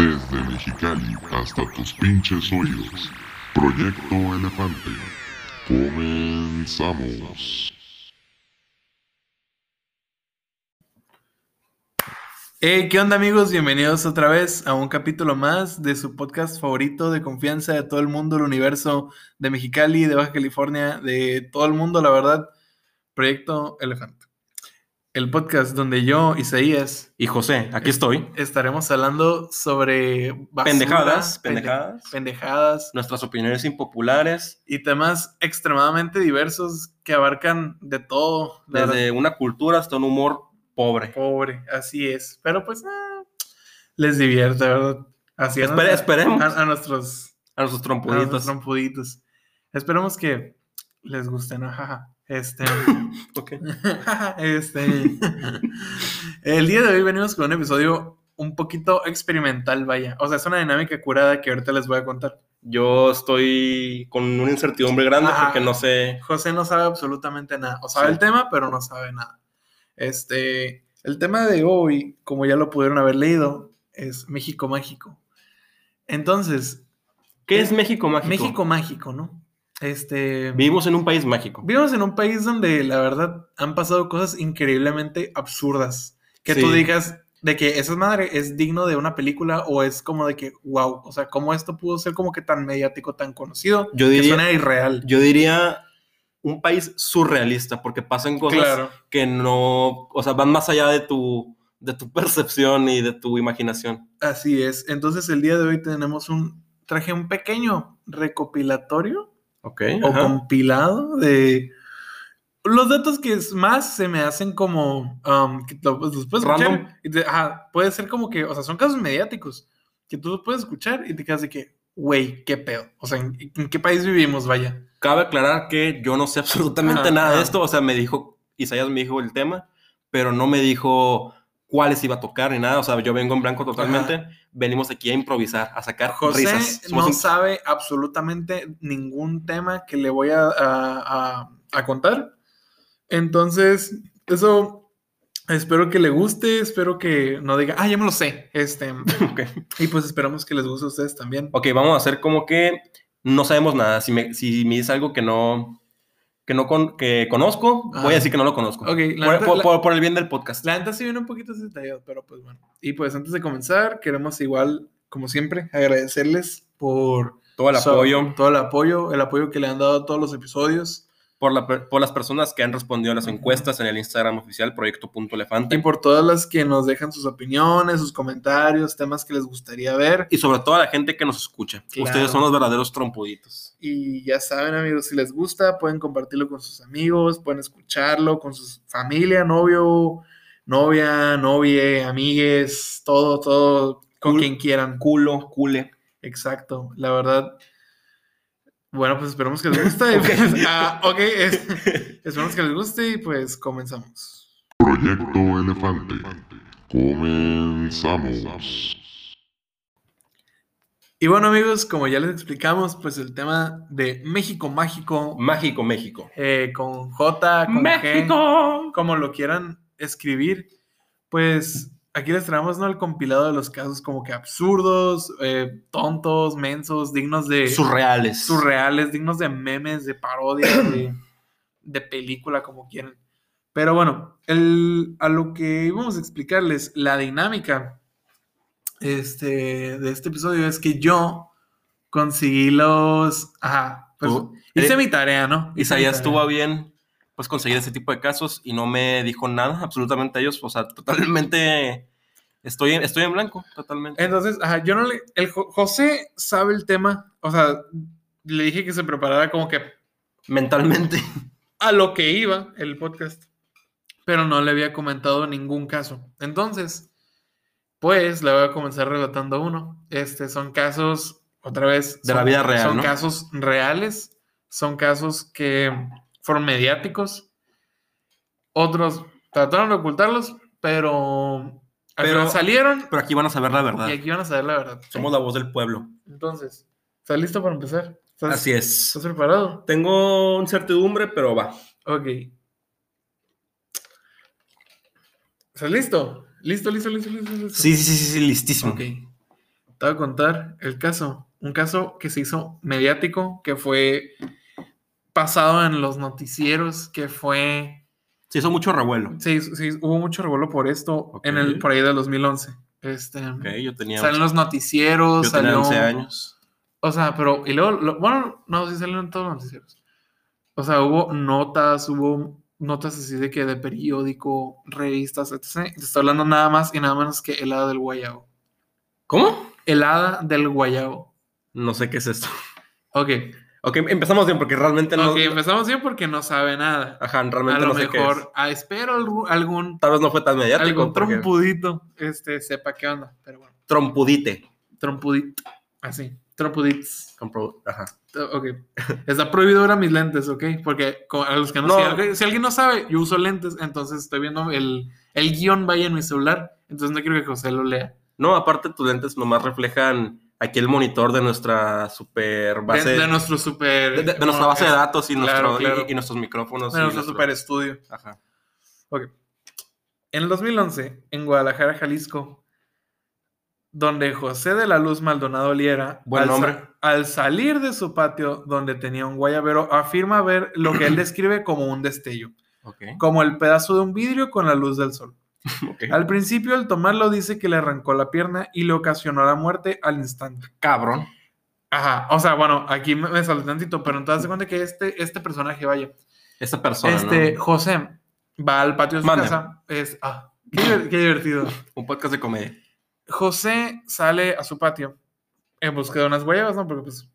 Desde Mexicali hasta tus pinches oídos. Proyecto Elefante. Comenzamos. Hey, ¿qué onda amigos? Bienvenidos otra vez a un capítulo más de su podcast favorito de confianza de todo el mundo, el universo de Mexicali, de Baja California, de todo el mundo, la verdad. Proyecto Elefante. El podcast donde yo, Isaías, Y José, aquí estoy. estaremos hablando sobre basura, Pendejadas, pende- pendejadas. pendejadas Nuestras opiniones impopulares, y temas extremadamente diversos que abarcan de todo. verdad. desde una cultura hasta un humor pobre. Pobre, así es. Pero pues ah, les divierte, ¿verdad? Así a Espere- nuestra- esperemos. A, a nuestros, A nuestros a nuestros trompuditos. trompuditos. Esperemos que les guste, ¿no? Jaja. Este. Ok. este. El día de hoy venimos con un episodio un poquito experimental, vaya. O sea, es una dinámica curada que ahorita les voy a contar. Yo estoy con una incertidumbre grande Ajá. porque no sé. José no sabe absolutamente nada. O sabe Sí. el tema, pero no sabe nada. Este, el tema de hoy, como ya lo pudieron haber leído, es México Mágico. Entonces, ¿Qué es México mágico? México Mágico, ¿no? Este, Vivimos en un país mágico. vivimos en un país donde la verdad han pasado cosas increíblemente absurdas. Que tú Sí. digas de que esa madre es digno de una película o es como de que, wow, o sea, cómo esto pudo ser como que tan mediático, tan conocido, Yo que diría, suena irreal. yo diría un país surrealista porque pasan cosas Claro. que no, o sea, van más allá de tu, de tu percepción y de tu imaginación. Así es. Entonces el día de hoy tenemos un, traje un pequeño recopilatorio Ok. o ajá. compilado de los datos que es más se me hacen como, um, que lo- los puedes escuchar Random. y te- ajá, puede ser como que, o sea, son casos mediáticos que tú los puedes escuchar y te quedas de que, güey, qué pedo. O sea, ¿en, en qué país vivimos? Vaya. Cabe aclarar que yo no sé absolutamente Ajá, nada de esto. O sea, me dijo, Isaías me dijo el tema, pero no me dijo cuáles iba a tocar ni nada. O sea, yo vengo en blanco totalmente. Venimos aquí a improvisar, a sacar José risas. Somos no un- sabe absolutamente ningún tema que le voy a, a- a- a contar. Entonces, eso espero que le guste, espero que no diga, ah, ya me lo sé. Este, Ok. y pues esperamos que les guste a ustedes también. Ok, vamos a hacer como que no sabemos nada. Si me, si me dices algo que no, que no con- que conozco, voy a decir que no lo conozco. Ok, la por, neta- por- la- por- por el bien del podcast. La neta sí viene un poquito detallado, pero pues bueno. Y pues antes de comenzar, queremos igual, como siempre, agradecerles por Todo el apoyo, todo el apoyo, el apoyo que le han dado a todos los episodios. Por, la por las personas que han respondido a las encuestas en el Instagram oficial, proyecto.elefante. Y por todas las que nos dejan sus opiniones, sus comentarios, temas que les gustaría ver. Y sobre todo a la gente que nos escucha. Claro. Ustedes son los verdaderos trompuditos. Y ya saben, amigos, si les gusta, pueden compartirlo con sus amigos, pueden escucharlo con su familia, novio, novia, novie, amigues, todo, todo, con quien quieran. Culo, cule. Exacto, la verdad. Bueno, pues esperemos que les guste. Ok. Ah, ok, es- esperemos que les guste y pues comenzamos. Proyecto Elefante. Comenzamos. Y bueno, amigos, como ya les explicamos, pues el tema de México Mágico Mágico México. eh, con J, con G, como lo quieran escribir, pues aquí les traemos ¿no? el compilado de los casos como que absurdos, eh, tontos, mensos, dignos de Surreales. surreales, dignos de memes, de parodias, de, de película, como quieran. Pero bueno, el, a lo que íbamos a explicarles, la dinámica este, de este episodio es que yo conseguí los... Ajá, pues hice eh, mi tarea, ¿no? Hice Isaías tarea. tuvo a bien pues conseguir ese tipo de casos y no me dijo nada absolutamente a ellos. O sea, totalmente estoy en, estoy en blanco, totalmente. Entonces, ajá, yo no le. El Jo- José sabe el tema. O sea, le dije que se preparara como que Mentalmente. a lo que iba el podcast. Pero no le había comentado ningún caso. Entonces, pues le voy a comenzar relatando uno. Este son casos, otra vez. De la son- vida real, Son ¿no? casos reales. Son casos que fueron mediáticos. Otros trataron de ocultarlos, pero. Pero- salieron Pero aquí van a saber la verdad. y aquí van a saber la verdad. Somos la voz del pueblo. Entonces, ¿estás listo para empezar? ¿Estás, Así es. ¿Estás preparado? Tengo incertidumbre, pero va. Ok. ¿Estás listo? ¿Listo, listo, listo, listo? listo? Sí, sí, sí, sí, sí, listísimo. Ok. te voy a contar el caso. Un caso que se hizo mediático, que fue pasado en los noticieros, que fue... Se hizo mucho revuelo. Sí, sí, hubo mucho revuelo por esto en el, por ahí del 2011. Este, yo tenía, salen los noticieros, yo tenía salió... 11 años. O sea, pero, y luego, lo- bueno, no, sí salieron todos los noticieros. O sea, hubo notas, hubo notas así de que de periódico, revistas, etc. Te estoy hablando nada más y nada menos que el hada del guayabo. ¿Cómo? El hada del guayabo. No sé qué es esto. Ok, Ok, empezamos bien porque realmente no. ok, empezamos bien porque no sabe nada. Ajá, A realmente lo no sé qué es. mejor, ah, espero algún, Tal vez no fue tan mediático. algún porque- trompudito este, sepa qué onda. Pero bueno, Trompudite. trompudito. Así, trompuditos. Compro- Ajá. Ok. Está prohibido ver a mis lentes, ¿ok? Porque a los que no, No. si, alguien, si alguien no sabe, yo uso lentes, entonces estoy viendo el, el guion vaya en mi celular, entonces no quiero que José lo lea. No, aparte tus lentes nomás reflejan aquí el monitor de nuestra super base. De, de nuestro super... de- de- de nuestra base de datos y, Claro, nuestro, y- claro. y, nuestros micrófonos. De nuestro nuestro- super estudio. Ajá. Ok. En el 2011, en Guadalajara, Jalisco, donde José de la Luz Maldonado Liera, Buen al, nombre. al salir de su patio donde tenía un guayabero, afirma ver lo que él describe como un destello, como el pedazo de un vidrio con la luz del sol. Al principio, al tomarlo, dice que le arrancó la pierna y le ocasionó la muerte al instante. Cabrón. Ajá, o sea, bueno, aquí me, me salté tantito, pero entonces se cuenta que este, este personaje, vaya, Esta persona. este, ¿no? José, va al patio de su Mande. casa, es, ah, qué, diver- qué divertido. Un podcast de comedia. José sale a su patio en busca de unas guayabas, ¿no? Porque pues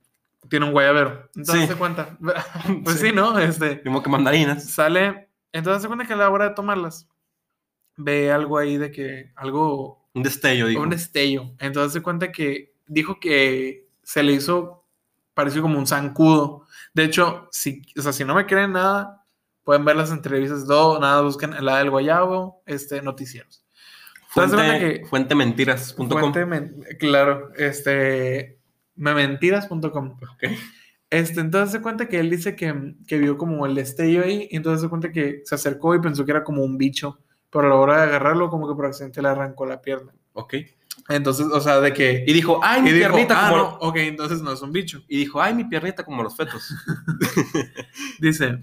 tiene un guayabero. Entonces Sí. se cuenta, pues Sí. sí, ¿no? Este, Mismo que mandarinas. sale, entonces se cuenta que a la hora de tomarlas, ve algo ahí de que, algo Un destello, digo. un destello. Entonces se cuenta que dijo que se le hizo, pareció como un zancudo. De hecho, si, o sea, si no me creen nada, pueden ver las entrevistas, todo, nada, busquen la del Guayabo, este, noticieros. Fuente, fuentementiras.com. Fuente men- claro, este, mementiras.com. Ok. Este, entonces se cuenta que él dice que, que vio como el destello ahí, y entonces se cuenta que se acercó y pensó que era como un bicho, pero a la hora de agarrarlo, como que por accidente le arrancó la pierna. Ok. Entonces, o sea, de que... Y dijo, ay, mi dijo, piernita ah, como... no, ok, entonces no es un bicho. Y dijo, ay, mi piernita como los fetos. Dice,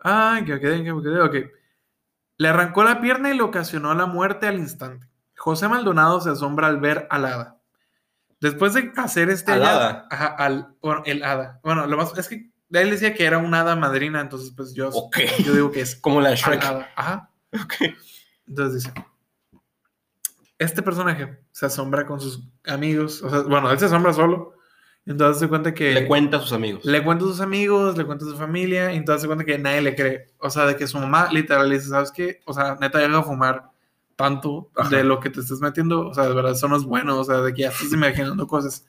ay, que me quedé, que me quedé, ok. Le arrancó la pierna y le ocasionó la muerte al instante. José Maldonado se asombra al ver al hada. Después de hacer este ¿Al hada? Ajá, al, bueno, el hada. Bueno, lo más, es que él decía que era una hada madrina, entonces pues yo, Ok. yo digo que es Como la de Shrek. hada. Ajá. Ok. Entonces dice, este personaje se asombra con sus amigos, o sea, bueno, él se asombra solo, entonces se cuenta que... Le cuenta a sus amigos. Le cuenta a sus amigos, le cuenta a su familia, y entonces se cuenta que nadie le cree. O sea, de que su mamá literal le dice, ¿sabes qué? O sea, neta, deja de fumar tanto Ajá. de lo que te estás metiendo. O sea, de verdad, eso no es bueno. O sea, de que ya estás imaginando cosas.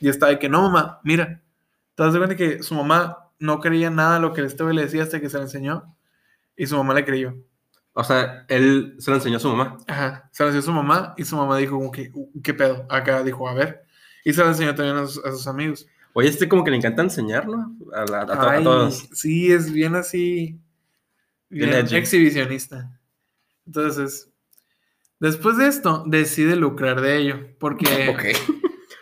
Y está de que, no, mamá, mira. Entonces se cuenta que su mamá no creía nada de lo que este le decía hasta que se le enseñó. Y su mamá le creyó. O sea, él se lo enseñó a su mamá. Ajá. Se lo enseñó a su mamá y su mamá dijo como que, "Uh, ¿qué pedo? Acá dijo, a ver. Y se lo enseñó también a sus, a sus amigos. Oye, este como que le encanta enseñar, ¿no? A, la- a todos. Sí, es bien así. Bien exhibicionista. Entonces, después de esto, decide lucrar de ello. Porque.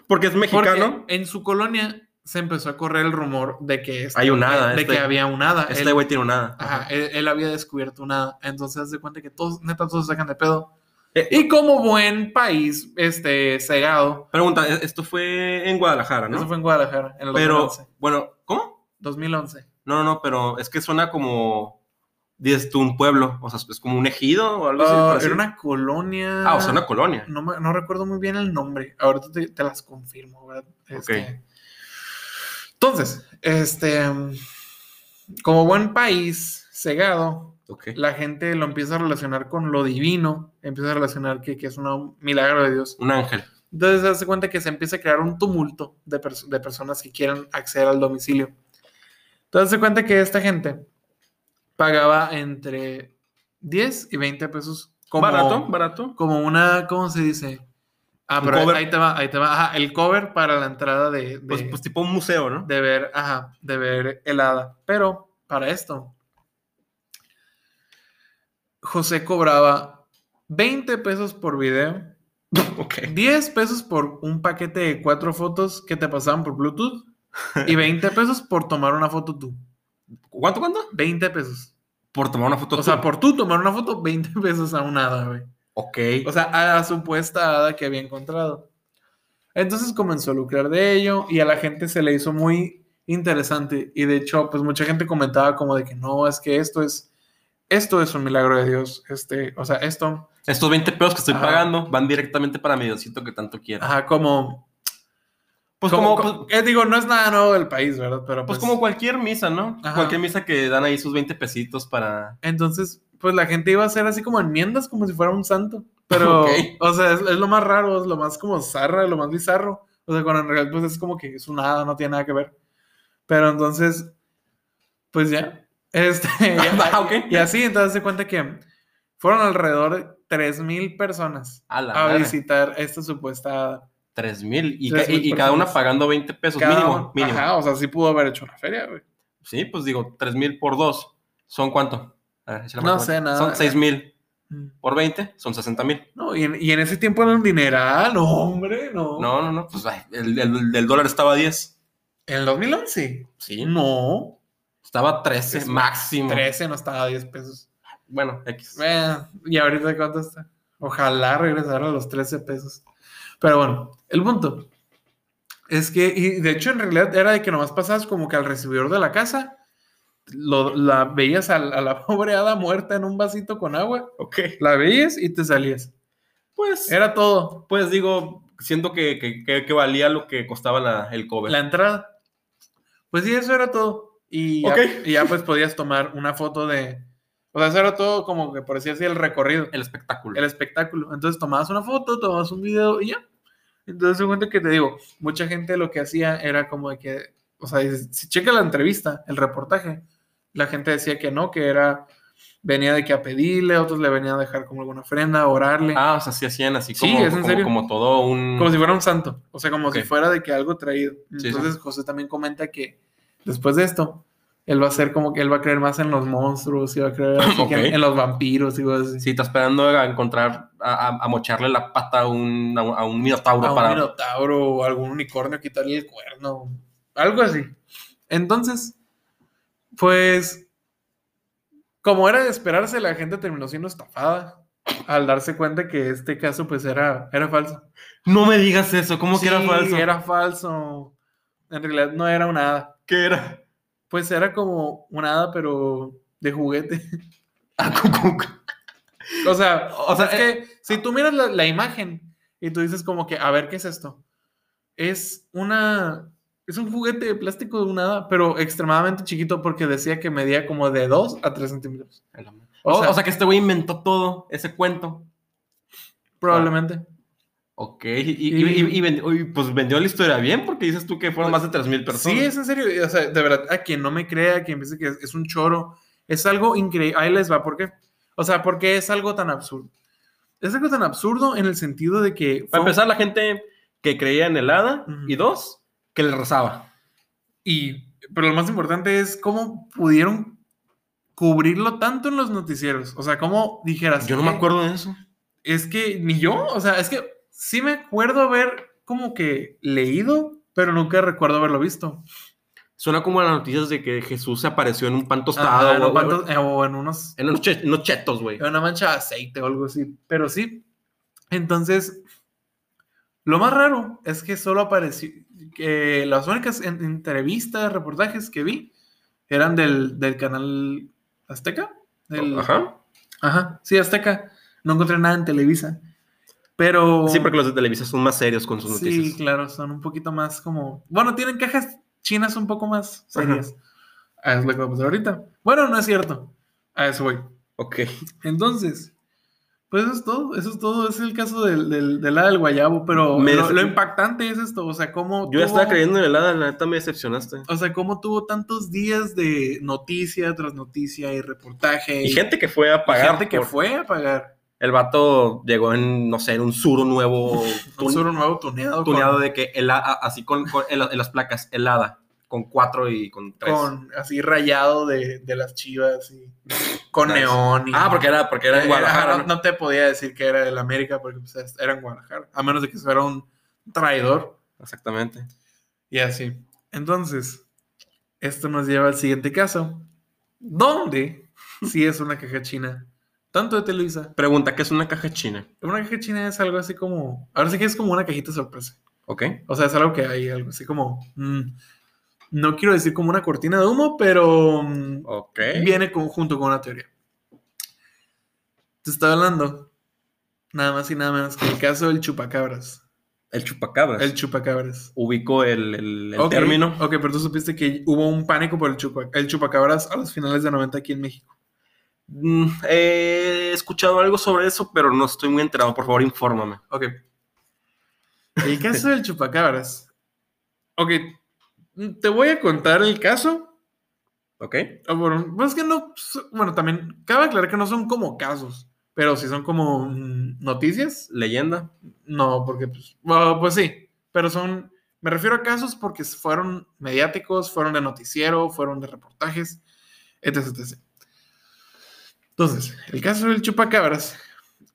Porque es porque mexicano. en su colonia se empezó a correr el rumor de que, este- Hay un hada, de este- que había un hada. Este güey tiene una. ajá, él, él había descubierto un hada. Entonces, se cuenta que todos, neta, todos se sacan de pedo. Eh, Y como buen país, este, cegado, Pregunta, e- esto fue en Guadalajara, ¿no? eso fue en Guadalajara, en el Pero, 2011. bueno, ¿cómo? 2011. No, no, no, pero es que suena como. Dices tú, un pueblo. O sea, es como un ejido o algo así. Ah, era una colonia. Ah, o sea, una colonia. No, me- no recuerdo muy bien el nombre. Ahorita te, te las confirmo, ¿verdad? Este, Entonces, este, como buen país cegado, la gente lo empieza a relacionar con lo divino, empieza a relacionar que, que es un milagro de Dios. Un ángel. Entonces se hace cuenta que se empieza a crear un tumulto de, pers- de personas que quieren acceder al domicilio. Entonces se cuenta que esta gente pagaba entre 10 y 20 pesos como, Barato, barato. como una, ¿cómo se dice? Ah, pero ahí- cover. ahí te va, ahí te va. Ajá, el cover para la entrada de, de, Pues, pues tipo un museo, ¿no? de ver, ajá, de ver el hada. Pero para esto, José cobraba 20 pesos por video Ok. 10 pesos por un paquete de cuatro fotos que te pasaban por Bluetooth y 20 pesos por tomar una foto tú. ¿Cuánto, cuánto? 20 pesos. Por tomar una foto. O sea, por tú tomar una foto, 20 pesos a un hada, güey. Ok. O sea, a la supuesta hada que había encontrado. Entonces comenzó a lucrar de ello y a la gente se le hizo muy interesante. Y de hecho, pues mucha gente comentaba como de que no, es que esto es, esto es un milagro de Dios. Este, o sea, esto, Estos 20 pesos que estoy Ajá. pagando van directamente para mi Diosito que tanto quiero. ajá, como, Pues como, como, como- pues, eh, digo, no es nada nuevo del país, ¿verdad? Pero pues pues, como cualquier misa, ¿no? Ajá. Cualquier misa que dan ahí sus 20 pesitos para... entonces, pues la gente iba a hacer así como enmiendas como si fuera un santo. Pero, o sea, es, es lo más raro, es lo más como zarra, lo más bizarro. O sea, cuando en realidad pues es como que es un nada, no tiene nada que ver. Pero entonces, pues ya. Este, ya- Ah. Y así, entonces se cuenta que fueron alrededor de 3.000 personas A la a madre. visitar esta supuesta hada. 3 mil. Y, Tres ca- mil y- cada una pagando 20 pesos Cada mínimo. mínimo. Ajá, o sea, sí pudo haber hecho una feria, güey. Sí, pues digo, 3 mil por 2. ¿Son cuánto? A ver, echa la No sé, nada. Son 6 mil. Mm. Por 20 son 60 mil. No, y en, y en ese tiempo era un dineral, no, hombre, no. No, no, no. Pues ay, el, el- el dólar estaba a 10. ¿En el 2011? Sí. No. Estaba a 13 Es máximo. 13 no estaba a 10 pesos. Bueno, X. Bueno, ¿y ahorita cuánto está? Ojalá regresara a los 13 pesos. Pero bueno, el punto es que, y de hecho en realidad era de que nomás pasabas como que al recibidor de la casa, lo, la veías a, a la pobre hada muerta en un vasito con agua, Ok. la veías y te salías. Pues, Era todo, pues digo, siento que, que, que- que valía lo que costaba la- el cover. la entrada. Pues sí, eso era todo. Y ya, y ya pues podías tomar una foto de... O sea, eso era todo como que por así así el recorrido. El espectáculo. el espectáculo. Entonces tomabas una foto, tomabas un video y ya. Entonces, se cuenta que te digo, mucha gente lo que hacía era como de que, o sea, si checa la entrevista, el reportaje, la gente decía que no, que era, venía de que a pedirle, otros le venían a dejar como alguna ofrenda, a orarle, Ah, o sea, sí hacían así Sí, como, es en como, serio. como todo un... como si fuera un santo, o sea, como Ok. si fuera de que algo traído. Sí, Entonces, José también comenta que después de esto, él va a ser como que él va a creer más en los monstruos y va a creer que en, en los vampiros y cosas así. Sí, está esperando a encontrar, a, a- a mocharle la pata a un, a un, a un minotauro a un para... minotauro o algún unicornio quitarle el cuerno. Algo así. Entonces, pues, como era de esperarse, la gente terminó siendo estafada al darse cuenta que este caso pues era, era falso. No me digas eso, ¿cómo que era falso? Era falso. En realidad no era una hada. ¿Qué era? Pues era como una hada, pero de juguete. Ah, ¿cómo- cómo- O sea, O sea, es que si tú miras la, la imagen y tú dices como que, a ver, ¿qué es esto? Es una... Es un juguete de plástico de una hada, pero extremadamente chiquito porque decía que medía como de 2 a 3 centímetros. O, O sea- o sea que este güey inventó todo ese cuento. Probablemente. Ok, y, pues vendió la historia bien porque dices tú que fueron más de 3.000 personas. Sí, es en serio. O sea, de verdad, a quien no me crea, a quien piense que es, es un choro, es algo increíble. Ahí les va, ¿por qué? O sea, ¿por qué es algo tan absurdo? Es algo tan absurdo en el sentido de que... Para un- empezar, la gente que creía en el hada y dos, que le rezaba. Y, pero lo más importante es cómo pudieron cubrirlo tanto en los noticieros. O sea, cómo dijeras. Yo no me "Eh, acuerdo de eso. Es que ni yo, o sea, es que sí me acuerdo haber como que leído, pero nunca recuerdo haberlo visto. Suena como las noticias de que Jesús se apareció en un pan tostado en o, eh, en unos en unos, che- unos chetos, güey. en una mancha de aceite o algo así. Pero sí. Entonces, lo más raro es que solo apareció, que las únicas en- entrevistas, reportajes que vi eran del, del canal Azteca. Del- Ajá. Ajá, sí, Azteca. No encontré nada en Televisa. Pero... Sí, porque los de Televisa son más serios con sus Sí, noticias. claro, son un poquito más como... Bueno, tienen cajas chinas un poco más serias. A eso es lo que va a pasar ahorita. Bueno, no es cierto. A eso voy. Ok. Entonces, pues eso es todo, eso es todo, es el caso del, del, del hada del guayabo, pero Me lo, impactante es esto, o sea, cómo Yo tuvo- estaba creyendo en el hada, la neta me decepcionaste. o sea, cómo tuvo tantos días de noticia tras noticia y reportaje Y gente que fue a pagar. gente que por- fue a pagar El vato llegó en, no sé, en un suro nuevo, un suro nuevo tuneado, tuneado con- de que, el, así con, con- en las placas, helada, con cuatro y con tres. con así rayado de, de las chivas y con neón. y- Ah, porque era, porque era en Eh, Guadalajara. ¿no? te podía decir que era del América porque pues, era en Guadalajara, a menos de que fuera un traidor Exactamente. y así. Entonces, esto nos lleva al siguiente caso, donde sí es una caja china, tanto de Televisa. Pregunta, ¿qué es una caja china? Una caja china es algo así como, ahora sí que es como una cajita sorpresa. ¿Ok? O sea, es algo que hay, algo así como, mm, no quiero decir como una cortina de humo, pero mm, Ok. viene con- junto con una teoría. Te estaba hablando nada más y nada menos que el caso del chupacabras. El chupacabras. El chupacabras. Ubico el, el- el Ok, término. Ok, pero tú supiste que hubo un pánico por el, chupa- el chupacabras a los finales de 90 aquí en México. Mm, he escuchado algo sobre eso, pero no estoy muy enterado. Por favor, infórmame. Ok. El caso del chupacabras. Ok, te voy a contar el caso. ¿Ok? Ah, Bueno, pues es que no. Bueno, también cabe aclarar que no son como casos, pero si son como mm, noticias. Leyenda. No, porque pues, bueno, pues sí, pero son, me refiero a casos porque fueron mediáticos, fueron de noticiero, fueron de reportajes, etc, etc. Entonces, el caso del chupacabras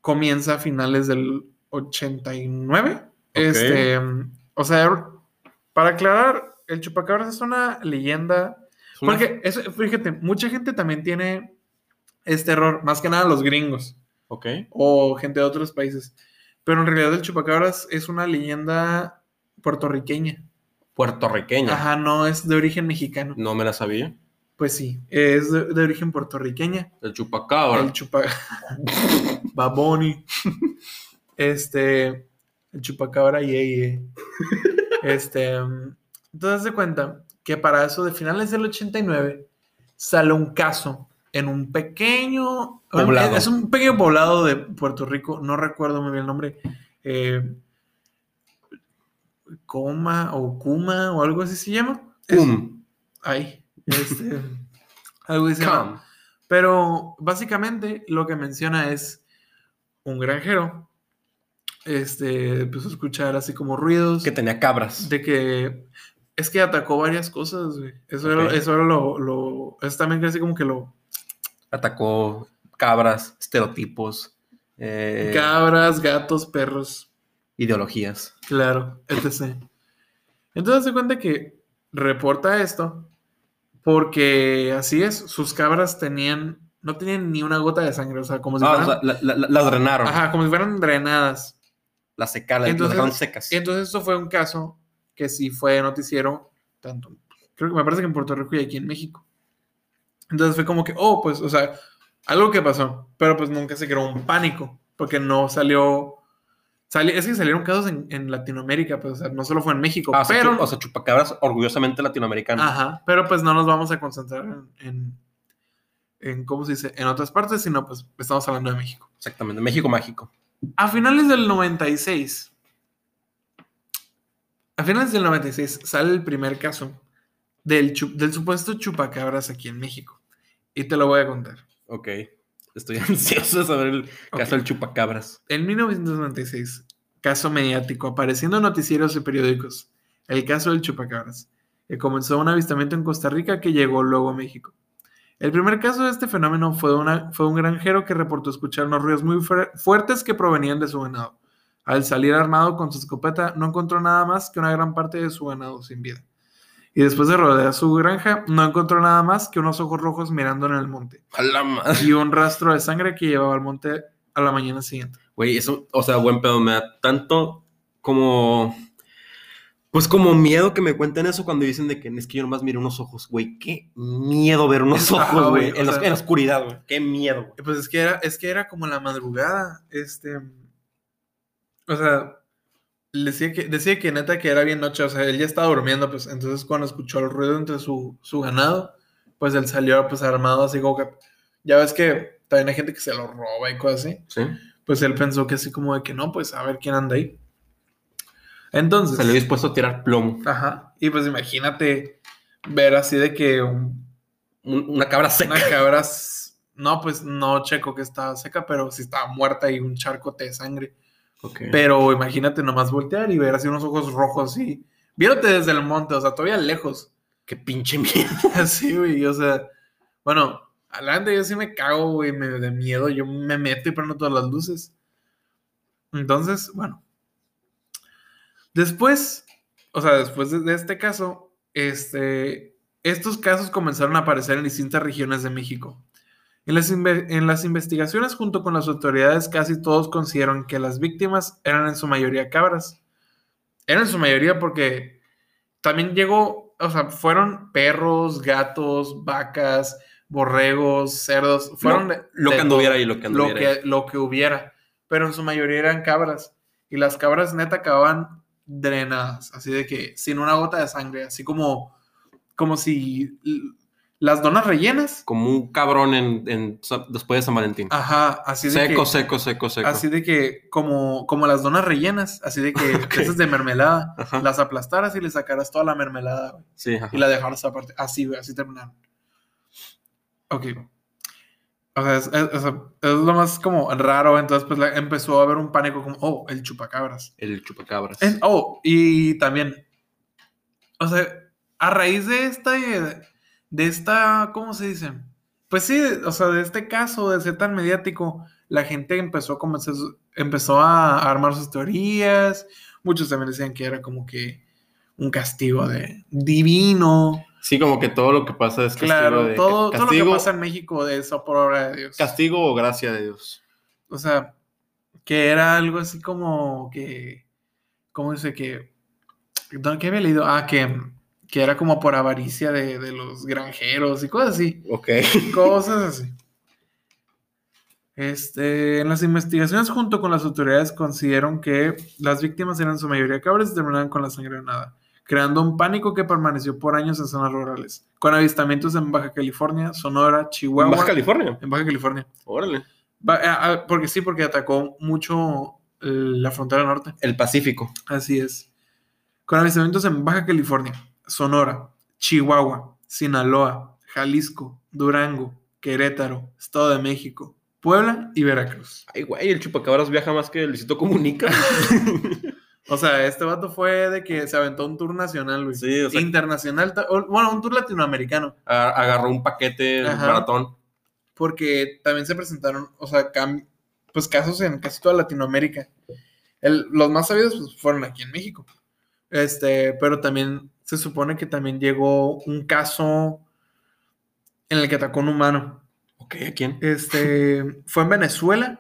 comienza a finales del 89. Este, o sea, para aclarar, el chupacabras es una leyenda porque, fíjate, mucha gente también tiene este error, más que nada los gringos Ok. o gente de otros países. Pero en realidad el chupacabras es una leyenda puertorriqueña. Puertorriqueña. Ajá, no es de origen mexicano. No me la sabía. Pues sí, es de, de origen puertorriqueña. El chupacabra. El chupa... Baboni. Este... El chupacabra yeye. Este... um, Entonces de cuenta que para eso de finales del 89 sale un caso en un pequeño... Poblado. Es un pequeño poblado de Puerto Rico, no recuerdo muy bien el nombre. eh, Coma o Kuma o algo así se llama. Es- Pum. Ay, este, algo así se llama. Pero básicamente lo que menciona es un granjero, este, empezó a escuchar así como ruidos Que tenía cabras. de que es que atacó varias cosas, güey. Eso, Ok. era, eso era lo, lo, eso también casi como que lo, Atacó cabras, estereotipos, eh, cabras, gatos, perros, ideologías. claro, etc. Entonces se cuenta que reporta esto porque así es, sus cabras tenían, no tenían ni una gota de sangre, o sea, como si Ah, o fueran, sea, la- la- la- las drenaron. ajá, como si fueran drenadas. Las secaron, las dejaron secas. Entonces, esto fue un caso que sí fue noticiero, tanto, creo que me parece que en Puerto Rico y aquí en México. Entonces fue como que, oh, pues, o sea, algo que pasó, pero pues nunca se creó un pánico, porque no salió, sali- es que salieron casos en, en Latinoamérica, pues, o sea, no solo fue en México, Ah, pero, o sea, chupacabras orgullosamente latinoamericano. ajá, pero pues no nos vamos a concentrar en, en, en, ¿cómo se dice?, en otras partes, sino pues estamos hablando de México. Exactamente. México mágico. A finales del 96, a finales del 96 sale el primer caso del, del supuesto chupacabras aquí en México. Y te lo voy a contar. Ok. Estoy ansioso de saber el caso del chupacabras. En 1996, caso mediático, apareciendo en noticieros y periódicos, el caso del chupacabras, que comenzó un avistamiento en Costa Rica que llegó luego a México. El primer caso de este fenómeno fue, una, fue un granjero que reportó escuchar unos ruidos muy fuer- fuertes que provenían de su ganado. Al salir armado con su escopeta, no encontró nada más que una gran parte de su ganado sin vida. Y después de rodear su granja, no encontró nada más que unos ojos rojos mirando en el monte A la madre. y un rastro de sangre que llevaba al monte a la mañana siguiente. Güey, eso, o sea, buen pedo, me da tanto como. Pues como miedo que me cuenten eso cuando dicen de que es que yo nomás miro unos ojos, güey. Qué miedo ver unos Ajá, ojos, güey, En, la- sea- en la oscuridad, güey. Qué miedo, güey. Pues es que era, es que era como la madrugada. Este. O sea, decía que, decía que neta que era bien noche. O sea, él ya estaba durmiendo, pues. Entonces, cuando escuchó el ruido entre su, su ganado, pues él salió pues armado así como que. Ya ves que también hay gente que se lo roba y cosas así. Sí. Pues él pensó que así como de que no, pues a ver quién anda ahí. Entonces. Salió dispuesto a tirar plomo. Ajá. Y pues imagínate ver así de que un- Un- una cabra seca. una cabra. No, pues no checo que estaba seca, pero sí estaba muerta y un charcote de sangre. Pero imagínate nomás voltear y ver así unos ojos rojos y viéndote desde el monte, o sea, todavía lejos. Qué pinche miedo. Así, güey, o sea, bueno, adelante yo sí me cago, güey, me, de miedo, yo me meto y prendo todas las luces. Entonces, bueno. Después, o sea, después de, de este caso, este, estos casos comenzaron a aparecer en distintas regiones de México. En las, en las investigaciones junto con las autoridades casi todos consideraron que las víctimas eran en su mayoría cabras. Eran en su mayoría porque también llegó, o sea, fueron perros, gatos, vacas, borregos, cerdos, fueron Lo- de- Lo de que anduviera ahí, lo que lo anduviera. ahí. que, lo que hubiera, pero en su mayoría eran cabras. Y las cabras neta acababan drenadas, así de que sin una gota de sangre, así como, como si las donas rellenas, Como un cabrón en, en- después de San Valentín. ajá, así de seco, que, seco, seco, seco. así de que, como, como las donas rellenas, así de que Ok. esas de mermelada, Ajá. las aplastaras y le sacaras toda la mermelada, güey, Sí, ajá. y la dejaras aparte, así, güey, así terminaron. Ok. O sea, es, lo más como raro. Entonces, pues la- empezó a haber un pánico como, oh, el chupacabras. El chupacabras. Oh, y también, o sea, a raíz de esta, de esta, ¿cómo se dice? Pues sí, o sea, de este caso de ser tan mediático, la gente empezó a comenzar, empezó a armar sus teorías. Muchos también decían que era como que un castigo de divino. Sí, como que todo lo que pasa es castigo Claro, de todo, todo lo que castigo, pasa en México de eso por obra de Dios. castigo o gracia de Dios. O sea, que era algo así como que, ¿cómo dice que? ¿Dónde qué había leído? Ah, que, que era como por avaricia de, de los granjeros y cosas así. Ok. Cosas así. Este, en las investigaciones junto con las autoridades consideraron que las víctimas eran en su mayoría cabras y terminaban con la sangre nada, creando un pánico que permaneció por años en zonas rurales, con avistamientos en Baja California, Sonora, Chihuahua. Baja California. En Baja California. Órale. Ah, ah, porque sí, porque atacó mucho eh, la frontera norte. El Pacífico. Así es. Con avistamientos en Baja California, Sonora, Chihuahua, Sinaloa, Jalisco, Durango, Querétaro, Estado de México, Puebla y Veracruz. Ay, güey, el chupacabras viaja más que el Luisito Comunica. O sea, este vato fue de que se aventó un tour nacional, güey. Sí, o sea- Internacional, bueno, un tour latinoamericano. Agarró un paquete Ajá. maratón. porque también se presentaron, o sea, pues casos en casi toda Latinoamérica. El- los más sabidos pues, fueron aquí en México. Este, pero también se supone que también llegó un caso en el que atacó un humano. Ok, ¿a quién? Este, fue en Venezuela.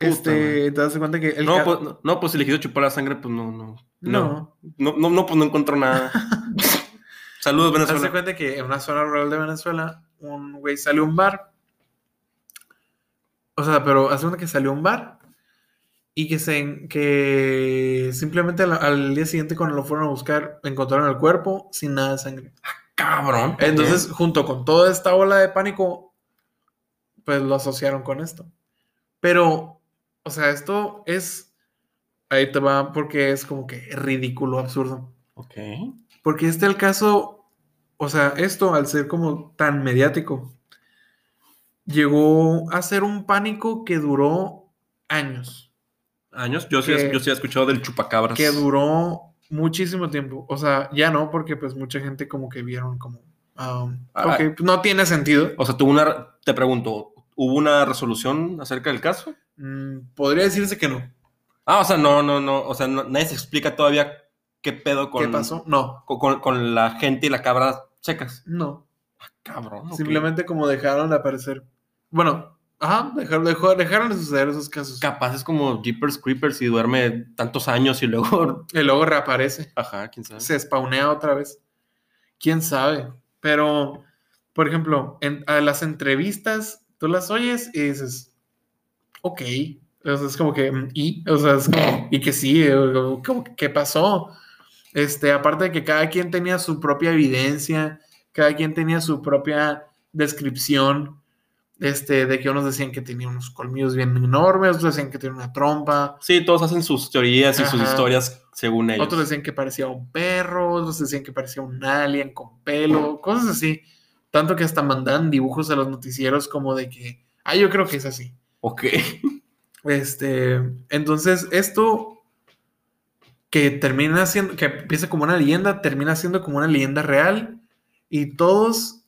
Este, te das cuenta que el No pues, no, no, pues si le quiso chupar la sangre, pues no, no. no. No, no, no, pues no encontró nada. Saludos, Haz de Venezuela. cuenta que en una zona rural de Venezuela, un güey salió a un bar. O sea, pero hace cuenta que salió a un bar y que, se, que simplemente al, al día siguiente cuando lo fueron a buscar encontraron el cuerpo sin nada de sangre. Cabrón. Entonces, junto con toda esta ola de pánico, pues lo asociaron con esto. Pero, o sea, esto es, ahí te va porque es como que ridículo, absurdo. Ok. Porque este el caso, o sea, esto al ser como tan mediático, llegó a ser un pánico que duró años, Años. Yo sí, yo sí he escuchado del chupacabras. que duró muchísimo tiempo. O sea, ya no, porque pues mucha gente como que vieron como, um, Ah, ok, pues, no tiene sentido. O sea, tuvo una. Te pregunto, ¿hubo una resolución acerca del caso? Mm, podría decirse que no. Ah, o sea, no, no, no. O sea, no- nadie se explica todavía qué pedo con. ¿Qué pasó? No, Con, con- con la gente y la cabra secas. no. Cabrón. ok. Simplemente como dejaron de aparecer. Bueno, ajá, dejaron, dejó- dejaron de suceder esos casos. Capaz es como Jeepers Creepers y duerme tantos años y luego. Y luego reaparece. Ajá, quién sabe. se spawnea otra vez. ¿Quién sabe? Pero, por ejemplo, en a las entrevistas, tú las oyes y dices, ok. O sea, es como que, mm, ¿y? O sea, es como, y que sí, como que, ¿qué pasó? Este, aparte de que cada quien tenía su propia evidencia, cada quien tenía su propia descripción, este, de que unos decían que tenía unos colmillos bien enormes, otros decían que tenía una trompa, Sí, todos hacen sus teorías y sus Ajá. historias según ellos. otros decían que parecía un perro, otros decían que parecía un alien con pelo, cosas así. Tanto que hasta mandan dibujos a los noticieros como de que, ah, yo creo que es así. Ok. Este, entonces esto que termina siendo, que empieza como una leyenda, termina siendo como una leyenda real y todos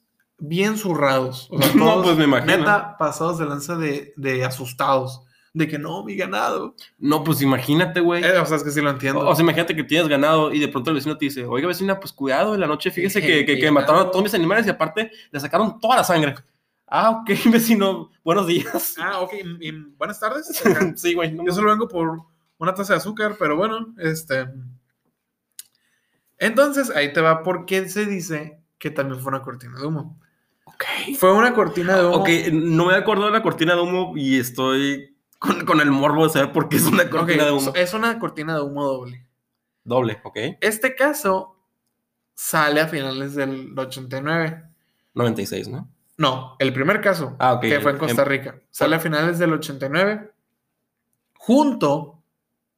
bien zurrados. O sea, No, pues me imagino. Neta, pasados de lanza de, de asustados. De que no, mi ganado. No, pues imagínate, güey. Eh, o sea, es que sí lo entiendo. O, o sea, imagínate que tienes ganado y de pronto el vecino te dice, oiga vecina, pues cuidado, en la noche fíjese que, que- que mataron a todos mis animales y aparte le sacaron toda la sangre. Ah, ok, vecino, buenos días. ah, ok. y- buenas tardes. Sí, güey. no Yo solo vengo por una taza de azúcar, pero bueno, este. Entonces, ahí te va por qué se dice que también fue una cortina de humo. Fue una cortina de humo. Ok, no me acuerdo de la cortina de humo y estoy con, con el morbo de saber por qué es una cortina de humo. Es una cortina de humo doble. Doble, ok. Este caso sale a finales del 89. 96, ¿no? No, el primer caso, Ah, ok. que fue en Costa Em- Rica, sale a finales del 89, junto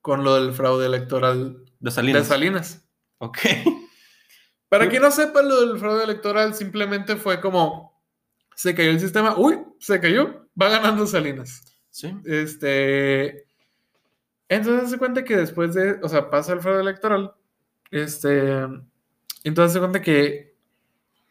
con lo del fraude electoral De Salinas. de Salinas. Ok. Para quien no sepa, lo del fraude electoral simplemente fue como se cayó el sistema, uy, se cayó, va ganando Salinas. Sí. Este. Entonces se cuenta que después de. O sea, pasa el fraude electoral. Este. Entonces se cuenta que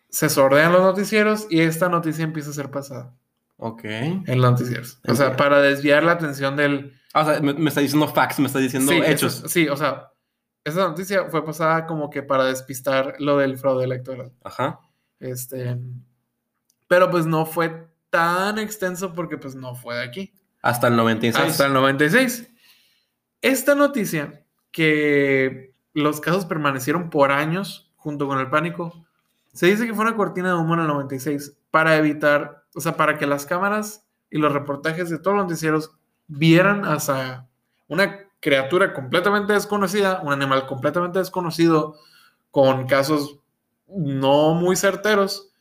se sordean los noticieros y esta noticia empieza a ser pasada Ok. en los noticieros. O sea, para desviar la atención del. Ah, o sea, me, me está diciendo facts, me está diciendo sí, hechos. eso- sí, o sea, esa noticia fue pasada como que para despistar lo del fraude electoral. Ajá. Este. Pero pues no fue tan extenso porque pues no fue de aquí. Hasta el 96. Hasta el 96. Esta noticia, que los casos permanecieron por años junto con el pánico, se dice que fue una cortina de humo en el 96 para evitar, o sea, para que las cámaras y los reportajes de todos los noticieros vieran hasta una criatura completamente desconocida, un animal completamente desconocido, con casos no muy certeros,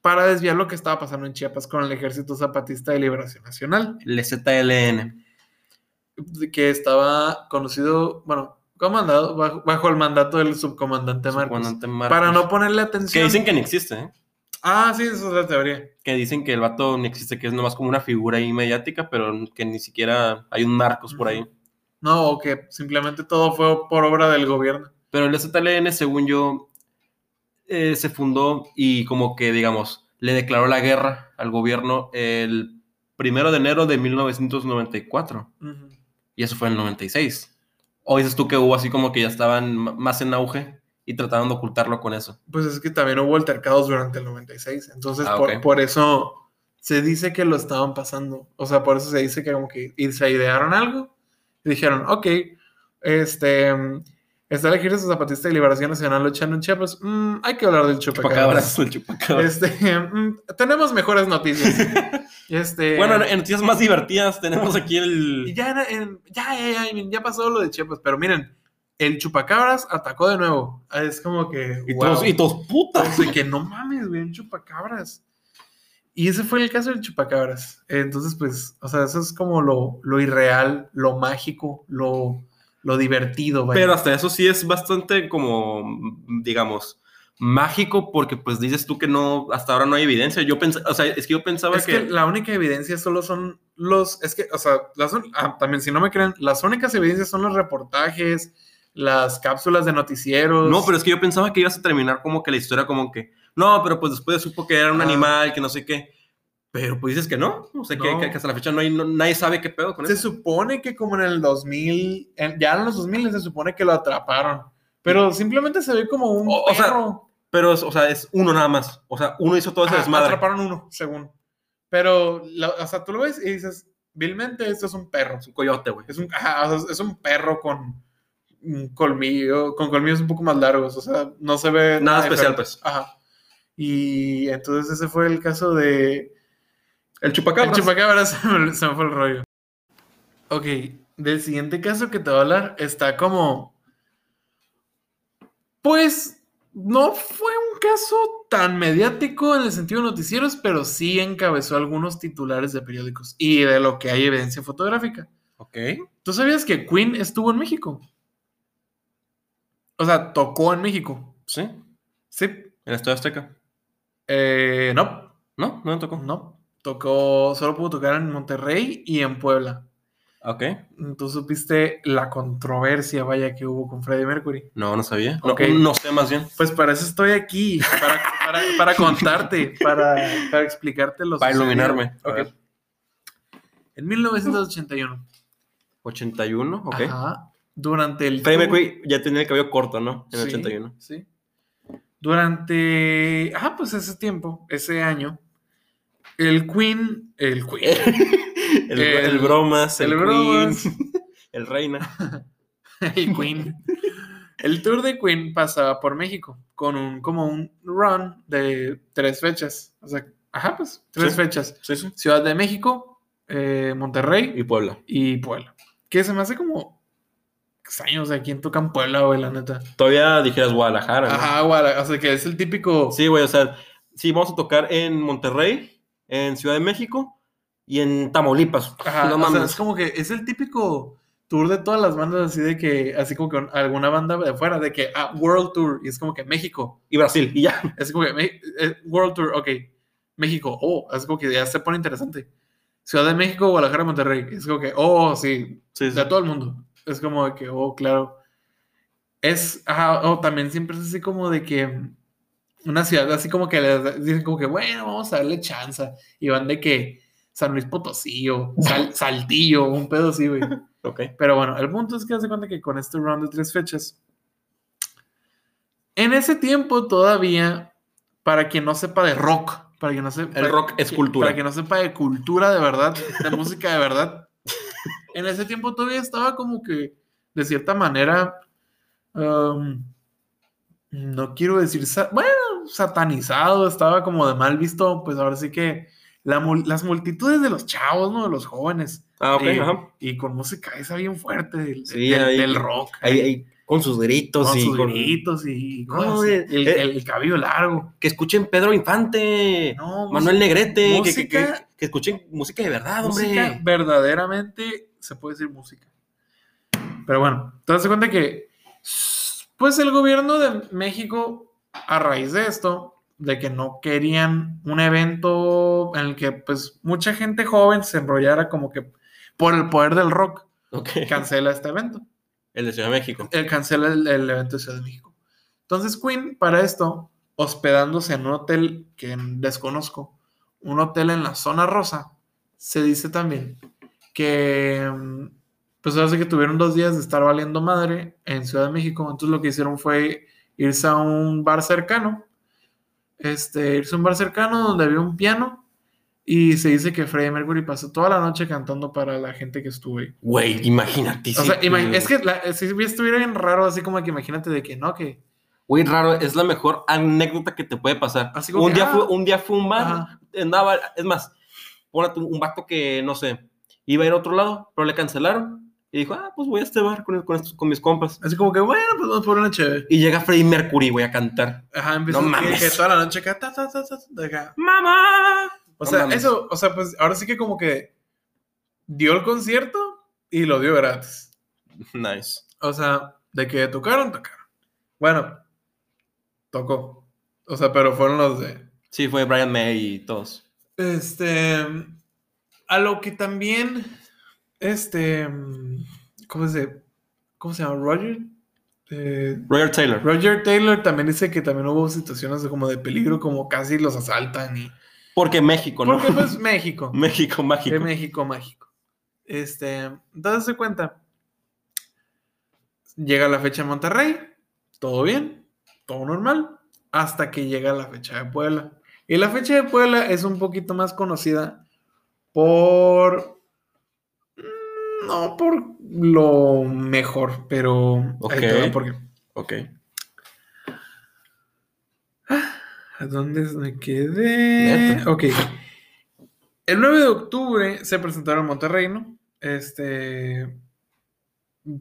para desviar lo que estaba pasando en Chiapas con el Ejército Zapatista de Liberación Nacional El ZLN. que estaba conocido, bueno, comandado bajo, bajo el mandato del subcomandante Marcos. Subcomandante Marcos. Para no ponerle Que atención. dicen que ni existe, ¿eh? Ah, sí, esa es la teoría. Que dicen que el vato ni existe, que es nomás como una figura ahí mediática, pero que ni siquiera hay un Marcos por ahí. No, o que simplemente todo fue por obra del gobierno. Pero el ZLN, según yo, eh, se fundó y como que, digamos, le declaró la guerra al gobierno el primero de enero de 1994. Ujú. Y eso fue en el 96. ¿O dices tú que hubo así como que ya estaban más en auge y trataron de ocultarlo con eso? Pues es que también hubo altercados durante el 96. Entonces, Ah, por, eso se dice que lo estaban pasando. O sea, por eso se dice que como que y se idearon algo y dijeron, ok, este, está el Ejército Zapatista de Liberación Nacional luchando en Chiapas. mm, hay que hablar del chupacabras. Chupacabras, el chupacabras. Este, mm, tenemos mejores noticias. Este, Bueno, en noticias más divertidas tenemos aquí el... ya, en- ya, ya, ya, ya pasó lo de Chiapas, pero miren, el chupacabras atacó de nuevo. Es como que, Y wow. todos, y todos, puta. Todos de que no mames, güey, un chupacabras. Y ese fue el caso del chupacabras. Entonces, pues, o sea, eso es como lo, lo irreal, lo mágico, lo, lo divertido, vaya. Pero hasta eso sí es bastante como, digamos, mágico porque pues dices tú que no, hasta ahora no hay evidencia. Yo pensaba, o sea, es que yo pensaba es que... que la única evidencia solo son los, es que, o sea, las, ah, también si no me creen, las únicas evidencias son los reportajes, las cápsulas de noticieros. No, pero es que yo pensaba que ibas a terminar como que la historia como que, no, pero pues después supo que era un Ah. animal, que no sé qué. Pero pues dices que no, o sea, que, No. que hasta la fecha no hay, no- nadie sabe qué pedo con Se eso. supone que como en el 2000, en- ya en los 2000 se supone que lo atraparon, pero simplemente se ve como un O- o sea, perro. Pero, es- o sea, es uno nada más. O sea, uno hizo todo ese Ah, desmadre. atraparon uno, según. Pero, la- o sea, tú lo ves y dices, vilmente esto es un perro. Es un coyote, güey. Es un, ajá, o sea, es un perro con un colmillo, con colmillos un poco más largos, o sea, no se ve Nada especial, diferente. pues. Ajá. Y entonces ese fue el caso de El el chupacabras. chupacabras, se me, se me fue el rollo. Ok, del siguiente caso que te voy a hablar está como. Pues no fue un caso tan mediático en el sentido de noticieros, pero sí encabezó algunos titulares de periódicos y de lo que hay evidencia fotográfica. Ok. ¿Tú sabías que Queen estuvo en México? O sea, tocó en México. Sí. Sí. En Estadio Azteca. Eh, no, No, no me tocó. no. Tocó, solo pudo tocar en Monterrey y en Puebla. Ok. ¿Tú supiste la controversia, vaya, que hubo con Freddie Mercury? No, no sabía. No, Ok. no sé más bien. Pues para eso estoy aquí, para, para, para contarte, para, para explicarte los Para iluminarme. A Ok. ver. En 1981. 81, ok. Ajá, durante el Freddie Mercury ya tenía el cabello corto, ¿no? En el Sí, 81. Sí. Durante, ah, pues ese tiempo, ese año, el Queen, el Queen, El, El- el bromas, el, el Queen, bromas. el reina. el Queen, el tour de Queen pasaba por México con un, como un run de tres fechas, o sea, ajá, pues tres Sí. fechas, Sí, sí. Ciudad de México, eh, Monterrey Y Puebla. y Puebla, que se me hace como años de aquí en tocan Puebla, güey, la neta. Todavía dijeras Guadalajara, ¿no? Ajá, Guadalajara, o sea, que es el típico... Sí, güey, o sea, sí, vamos a tocar en Monterrey, en Ciudad de México y en Tamaulipas. Ajá, no o sea, mames. es como que es el típico tour de todas las bandas así de que, así como que alguna banda de afuera, de que, ah, World Tour, y es como que México, Y Brasil, y ya. es como que Me- eh, World Tour, ok, México, oh, es como que ya se pone interesante. Ciudad de México, Guadalajara, Monterrey, es como que, oh, sí, Sí, sí. de todo el mundo, es como de que, oh, claro. Es, ajá, oh, también siempre es así como de que una ciudad así como que les dicen como que, bueno, vamos a darle chance, y van de que San Luis Potosí o Sal- Saltillo, un pedo así, güey. Ok. Pero bueno, el punto es que hace cuenta que con este round de tres fechas, en ese tiempo todavía, para quien no sepa de rock, para quien no sepa... El rock es que- cultura. Para quien no sepa de cultura de verdad, de música de verdad, en ese tiempo todavía estaba como que, de cierta manera, um, no quiero decir, bueno, satanizado, estaba como de mal visto, pues ahora sí que la las multitudes de los chavos, ¿no? De los jóvenes. Ah, ok, y, ajá. y con música esa bien fuerte del, Sí, del- ahí- del rock. Ahí, ahí, con sus gritos con y sus con- gritos y No, eh, el, eh. el cabello largo. Que escuchen Pedro Infante, No, Manuel música- Negrete, que, que- que- música- que escuchen música de verdad, música hombre. verdaderamente se puede decir música. Pero bueno, te das cuenta que pues el gobierno de México a raíz de esto de que no querían un evento en el que pues mucha gente joven se enrollara como que por el poder del rock cancela este evento. El de Ciudad de México. Él cancela el, el evento de Ciudad de México. Entonces Queen, para esto, hospedándose en un hotel que desconozco, un hotel en la zona rosa, se dice también que, mm, pues sí que tuvieron dos días de estar valiendo madre en Ciudad de México, entonces lo que hicieron fue irse a un bar cercano, este, irse a un bar cercano donde había un piano y se dice que Freddie Mercury pasó toda la noche cantando para la gente que estuvo ahí. Güey, imagínate. O sea, ima- güey. es que la- si estuviera bien raro, así como que imagínate de que no, que. Güey, raro, es la mejor anécdota que te puede pasar. Así como un, que, día ah. fue, un día fue un bar, andaba, es más, un vato que, no sé, iba a ir a otro lado, pero le cancelaron. Y dijo, ah, pues voy a este bar con, con, estos, con mis compas. Así como que, bueno, pues vamos por una chévere. Y llega Freddie Mercury, güey, a cantar. Ajá, empieza No que- mames. que toda la noche acá, ta, ta, ta, ta, de acá. ¡Mamá! O No sea, mames. eso, o sea, pues ahora sí que como que dio el concierto y lo dio gratis. Nice. O sea, de que tocaron, tocaron. Bueno, tocó. O sea, pero fueron los de. Sí, fue Brian May y todos. Este. A lo que también. Este. ¿Cómo se, cómo se llama? Roger. Eh, Roger Taylor. Roger Taylor también dice que también hubo situaciones de como de peligro, como casi los asaltan y. Porque México, ¿no? Porque pues México. México mágico. De México mágico. Este, entonces se cuenta. Llega la fecha en Monterrey, todo bien, todo normal, hasta que llega la fecha de Puebla. Y la fecha de Puebla es un poquito más conocida por... No por lo mejor, pero... Ok. por qué. Ok. ¿A dónde me quedé? Neta. Ok. El 9 de octubre se presentaron en Monterrey, ¿no? Este.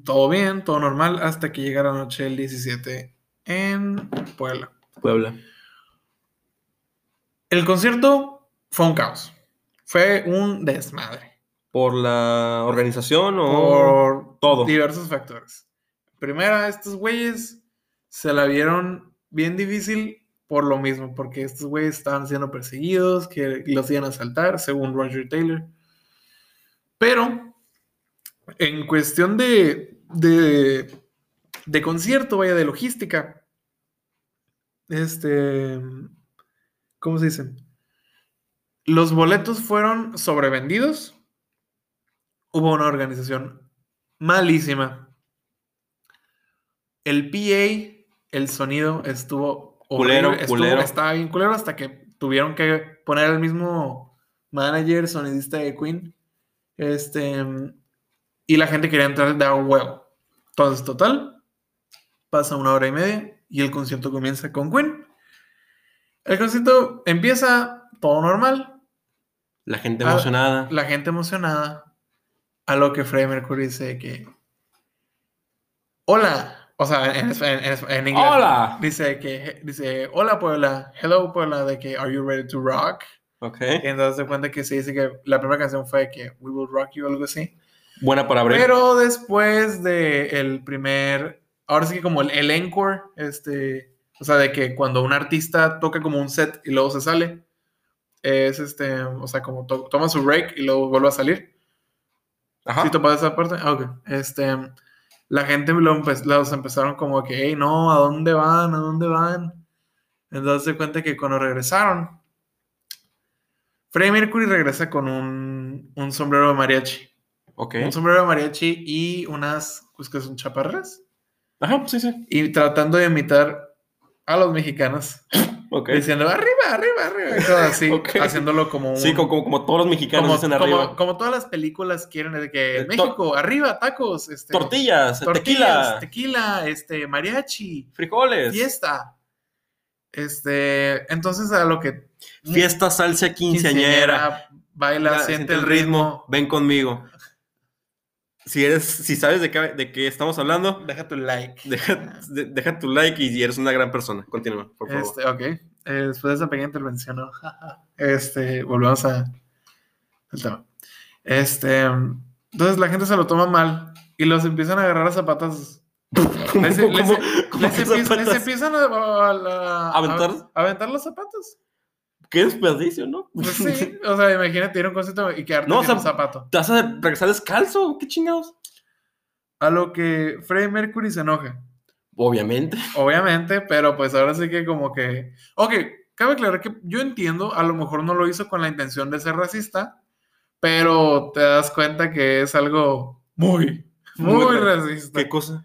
Todo bien, todo normal, hasta que llegara la noche del 17 en Puebla. Puebla. El concierto fue un caos. Fue un desmadre. ¿Por la organización o Por todo? diversos factores. Primera, estos güeyes se la vieron bien difícil por lo mismo, porque estos güeyes estaban siendo perseguidos, que los iban a asaltar, según Roger Taylor. Pero en cuestión de, de, de concierto, vaya, de logística, este, ¿cómo se dice? Los boletos fueron sobrevendidos. Hubo una organización malísima. El PA, el sonido estuvo Culero, horrible, estuvo- estaba bien culero hasta que tuvieron que poner el mismo manager, sonidista de Queen. Este, y la gente quería entrar de a huevo. Entonces, total, pasa una hora y media y el concierto comienza con Queen. El concierto empieza todo normal, La gente Ah, emocionada. la gente emocionada, a lo que Freddie Mercury dice que, hola, o sea, en, en- inglés. Hola. Dice que, dice, hola Puebla, hello Puebla, de que, are you ready to rock? Ok. Y entonces se cuenta que se dice que la primera canción fue que We Will Rock You, algo así. Buena para abrir. Pero después de el primer, ahora sí que como el, el encore, este, o sea, de que cuando un artista toca como un set y luego se sale, es este, o sea, como to- toma su break y luego vuelve a salir. Ajá. ¿Sí topas esa parte? Ah, ok. Este, la gente lo empe- los empezaron como que, hey, no, ¿a dónde van? ¿A dónde van? Entonces se cuenta que cuando regresaron, Freddie Mercury regresa con un, un sombrero de mariachi. Ok. Un sombrero de mariachi y unas, pues que son chaparras. Ajá, sí, sí. Y tratando de imitar a los mexicanos. Ok. Diciendo arriba, arriba, arriba. Y todo así. Ok. Haciéndolo como un. Sí, como, como, como todos los mexicanos como, dicen como- arriba. como todas las películas quieren de que México, arriba, tacos, este, Tortillas, tortillas, tequila, tequila, este, mariachi, frijoles, fiesta. Este, entonces a lo que fiesta, salsa quinceañera. baila, siente el ritmo. Ven conmigo. Si eres, si sabes de qué, de qué estamos hablando, Deja tu like. deja, de- deja tu like y eres una gran persona. Continúa, por favor. Este, ok. Eh, después de esa pequeña intervención, ¿no? este, volvemos a al tema. Este, entonces la gente se lo toma mal y los empiezan a agarrar a zapatas. ¿Cómo, Les, cómo- les- cómo les empiezan, les empiezan a, a- a- ¿Aventar? a aventar los zapatos. Qué desperdicio, ¿no? Pues sí, o sea, imagínate ir a un concierto y quedarte No, o un zapato. ¿Te vas a regresar descalzo? ¿Qué chingados? A lo que Freddie Mercury se enoja. Obviamente. Obviamente, pero pues ahora sí que como que... Ok, cabe aclarar que yo entiendo, a lo mejor no lo hizo con la intención de ser racista, pero te das cuenta que es algo muy, muy, Muy ra- racista. ¿Qué cosa?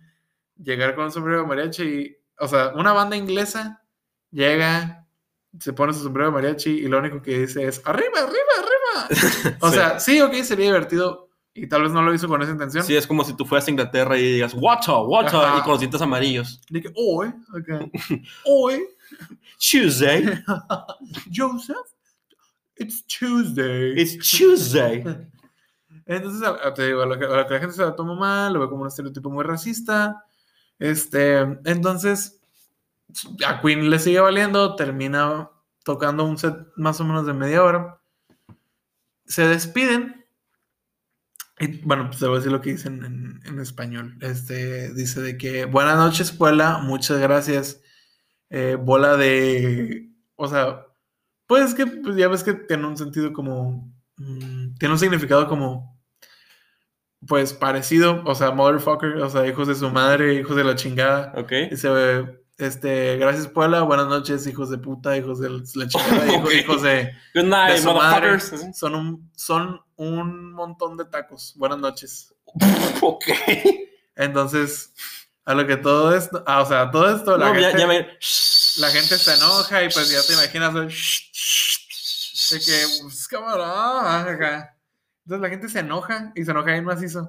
Llegar con un sombrero mariachi, y- o sea, una banda inglesa llega, se pone su sombrero de mariachi y lo único que dice es arriba, arriba, arriba. O Sí. sea, sí, ok, sería divertido y tal vez no lo hizo con esa intención. Sí, es como si tú fueras a Inglaterra y digas, water, water, Ajá. y con los dientes amarillos. De que, hoy, ok, hoy, Tuesday, Joseph, it's Tuesday. it's Tuesday. Entonces, te digo, a lo, que, a lo que la gente se lo toma mal, lo ve como un estereotipo muy racista. Este, entonces, a Queen le sigue valiendo, termina tocando un set más o menos de media hora. Se despiden. Y bueno, pues te voy a decir lo que dicen en, en español. Este, dice de que buenas noches, Puebla, muchas gracias. Eh, bola de. O sea, pues que pues ya ves que tiene un sentido como. mm, tiene un significado como. Pues parecido, o sea, motherfucker, o sea, hijos de su madre, hijos de la chingada. Ok. Dice, este, gracias Puebla, buenas noches, hijos de puta, hijos de la chingada, hijos, de, Good de night, su madre. Son un, son un montón de tacos. Buenas noches. Ok. Entonces, a lo que todo esto, ah, o sea, todo esto, la, ya, gente, ya me... la gente se enoja y pues ya te imaginas de que, pues, acá. Entonces la gente se enoja y se enoja bien macizo.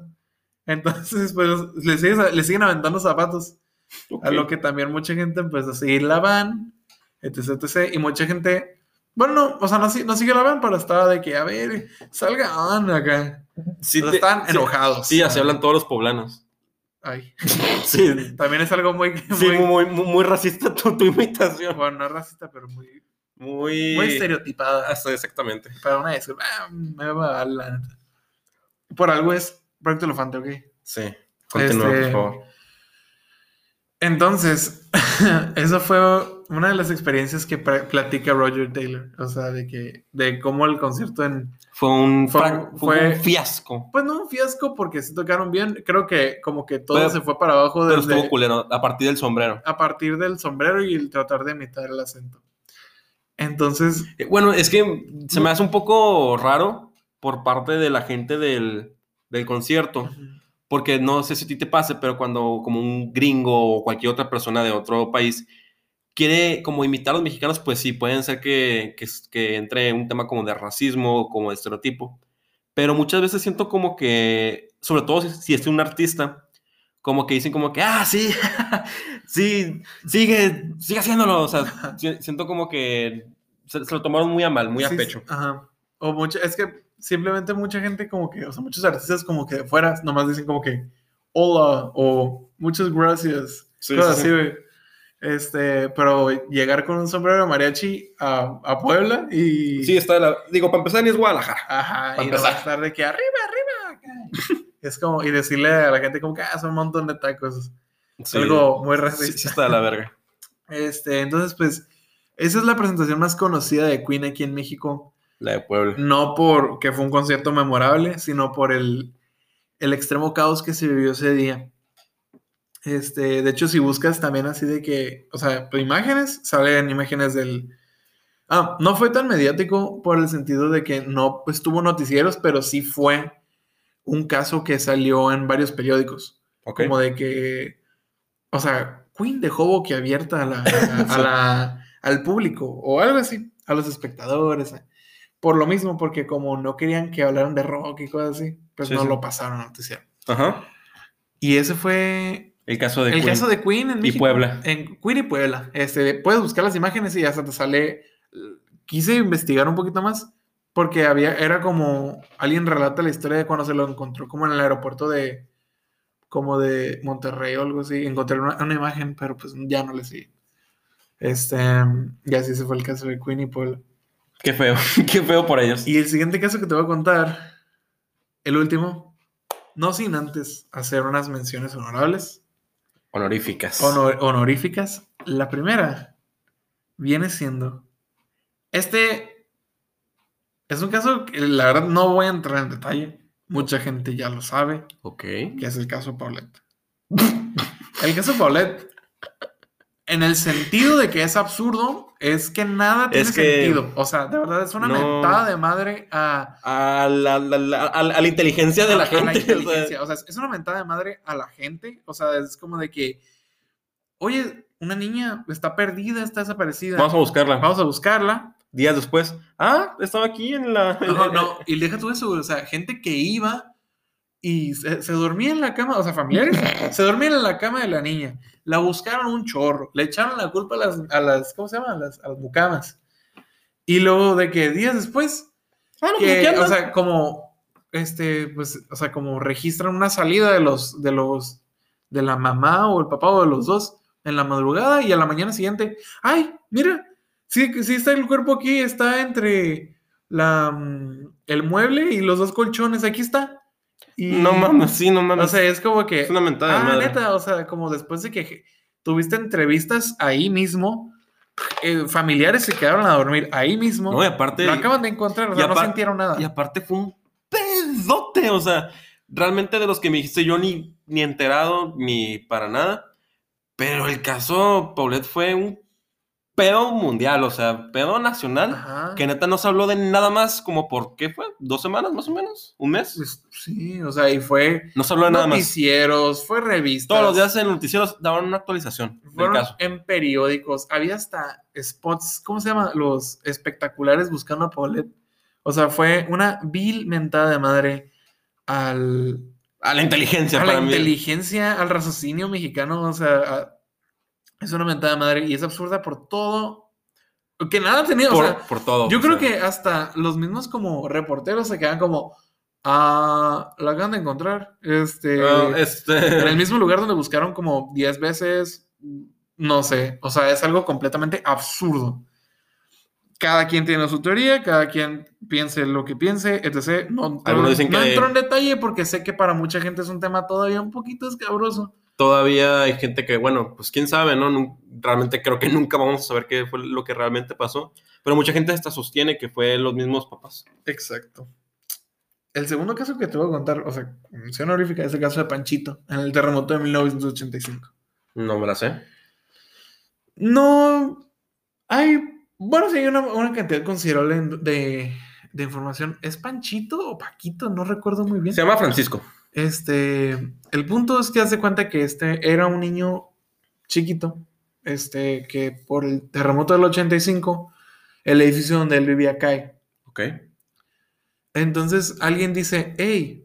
Entonces, pues le siguen, le siguen aventando zapatos. Ok. A lo que también mucha gente empezó a seguir la van, etc, etc. Y mucha gente, bueno, no, o sea, no, no sigue la van, pero estaba de que, a ver, salgan acá. Sí, O sea, te- están sí- enojados. Sí, así hablan todos los poblanos. Ay, Sí, también es algo muy, sí muy, muy, muy, muy racista tu, tu imitación. bueno, no racista, pero muy, Muy... muy estereotipada. Hasta exactamente. Pero una disculpa, ah, me va a dar la. Por algo es Proyecto Elefante, ok. Sí. Continúa, Este, por favor. Entonces, eso fue una de las experiencias que platica Roger Taylor, o sea, de que, de cómo el concierto en, Fue un, Fue- fra- fue fue- un fiasco. pues no un fiasco porque sí tocaron bien, creo que como que todo Pero- se fue para abajo Pero desde, estuvo culero, a partir del sombrero. a partir del sombrero y el tratar de imitar el acento. Entonces, Eh, Bueno, es que se me hace un poco raro por parte de la gente del, del concierto. Porque no sé si a ti te pase, pero cuando como un gringo o cualquier otra persona de otro país quiere como imitar a los mexicanos, pues sí, pueden ser que, que, que entre un tema como de racismo, como de estereotipo. Pero muchas veces siento como que, sobre todo si, si es un artista, como que dicen como que, ah, sí, sí, sigue, sigue haciéndolo. O sea, si- siento como que se, se lo tomaron muy a mal, muy a Sí, pecho. Ajá. O mucha, es que simplemente mucha gente como que, o sea, muchos artistas como que de fuera nomás dicen como que hola o muchas gracias. Sí, cosas sí, así, sí. güey. Este, pero llegar con un sombrero mariachi a, a Puebla y... Sí, está, la, digo, para empezar ni es Guadalajara. Ajá, para y no empezar. estar de que arriba, arriba. es como, y decirle a la gente como que, ah, son un montón de tacos. Sí. Algo muy Sí, racista. sí está de la verga. Este, entonces, pues, esa es la presentación más conocida de Queen aquí en México. La de Puebla. No porque fue un concierto memorable, sino por el, el extremo caos que se vivió ese día. Este, de hecho, si buscas también así de que, o sea, pues, imágenes, salen imágenes del... Ah, no fue tan mediático por el sentido de que no pues, tuvo noticieros, pero sí fue un caso que salió en varios periódicos. Como de que, o sea, Queen dejó boquiabierta a la, a la- al público o algo así, a los espectadores. Por lo mismo, porque como no querían que hablaran de rock y cosas así, pues Sí, no sí. lo pasaron a noticiar. Ajá. Y ese fue El caso de el Queen. caso de Queen en Y México. Puebla. En Queen y Puebla. Este, puedes buscar las imágenes y hasta te sale. Quise investigar un poquito más porque había, era como alguien relata la historia de cuando se lo encontró como en el aeropuerto de como de Monterrey o algo así. Encontré una, una imagen, pero pues ya no le seguí. Este, y así se fue el caso de Queen y Puebla. Qué feo. Qué feo por ellos. Y el siguiente caso que te voy a contar, el último, no sin antes hacer unas menciones honorables. Honoríficas. honor- honoríficas. La primera viene siendo. Este es un caso que la verdad no voy a entrar en detalle. Mucha gente ya lo sabe, Ok. que es el caso Paulette. El caso Paulette, en el sentido de que es absurdo, es que nada tiene Es que- sentido. O sea, de verdad es una No. mentada de madre a, A la, la- la- a la- a inteligencia de la a- a gente. o sea, inteligencia. O sea, es una mentada de madre a la gente. O sea, es como de que, oye, una niña está perdida, está desaparecida. Vamos a buscarla. Vamos a buscarla. Días después. Ah, estaba aquí en la. No, no, y deja tú eso, o sea, gente que iba y se, se dormía en la cama, o sea, familiares, se dormían en la cama de la niña, la buscaron un chorro, le echaron la culpa a las, a las ¿cómo se llama? A las, a las mucamas. Y luego de que días después, Ah, no, o sea, como, este, pues, o sea, como registran una salida de los, de los, de la mamá o el papá o de los dos en la madrugada y a la mañana siguiente, ay, mira, sí, sí está el cuerpo aquí, está entre la, mm, el mueble y los dos colchones, aquí está. Y, No mames, sí, no mames. O sea, es como que, es una mentada ah, madre. neta, o sea, como después de que tuviste entrevistas ahí mismo, eh, familiares se quedaron a dormir ahí mismo. No, y aparte. Lo acaban de encontrar, o sea, no sintieron nada. Y aparte fue un pedote, o sea, realmente de los que me dijiste yo ni, ni enterado, ni para nada. Pero el caso Paulette fue un pedo mundial, o sea, pedo nacional, Ajá. que neta no se habló de nada más como por, ¿qué fue? ¿Dos semanas más o menos? ¿Un mes? Pues, sí, o sea, y fue No se habló de nada más. noticieros, fue revistas. Todos los días en noticieros daban una actualización del fueron caso. en periódicos, había hasta spots, ¿cómo se llama? Los espectaculares buscando a Paulette. O sea, fue una vil mentada de madre al, A la inteligencia, a la mí. inteligencia, al raciocinio mexicano, o sea, a- es una mentada de madre y es absurda por todo, que nada tenía, o Por, sea, por todo. yo creo sea. que hasta los mismos como reporteros se quedan como, ah, la acaban de encontrar, este, Ah, en este... el mismo lugar donde buscaron como 10 veces, no sé, o sea, es algo completamente absurdo. Cada quien tiene su teoría, cada quien piense lo que piense, etc. No, Algunos dicen no que- entro en detalle porque sé que para mucha gente es un tema todavía un poquito escabroso. Todavía hay gente que, bueno, pues quién sabe, ¿no? Realmente creo que nunca vamos a saber qué fue lo que realmente pasó. Pero mucha gente hasta sostiene que fue los mismos papás. Exacto. El segundo caso que te voy a contar, o sea, mención honorífica, es el caso de Panchito, en el terremoto de 1985. No me la sé. No hay, bueno, sí hay una, una cantidad considerable de, de información. ¿Es Panchito o Paquito? No recuerdo muy bien. Se llama Francisco. Este, el punto es que hace cuenta que este era un niño chiquito, este, que por el terremoto del 85, el edificio donde él vivía cae. Ok. Entonces alguien dice, hey,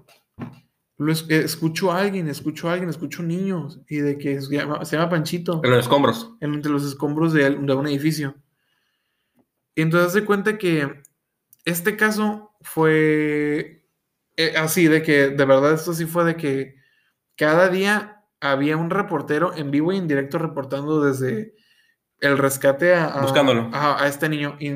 lo es- escucho a alguien, escucho a alguien, escucho niños, y de que se llama, se llama Panchito, En los escombros. en- entre los escombros de, de un edificio. Y entonces se cuenta que este caso fue eh, así, de que de verdad esto sí fue de que cada día había un reportero en vivo y en directo reportando desde el rescate a, a- Buscándolo. a- a este niño y,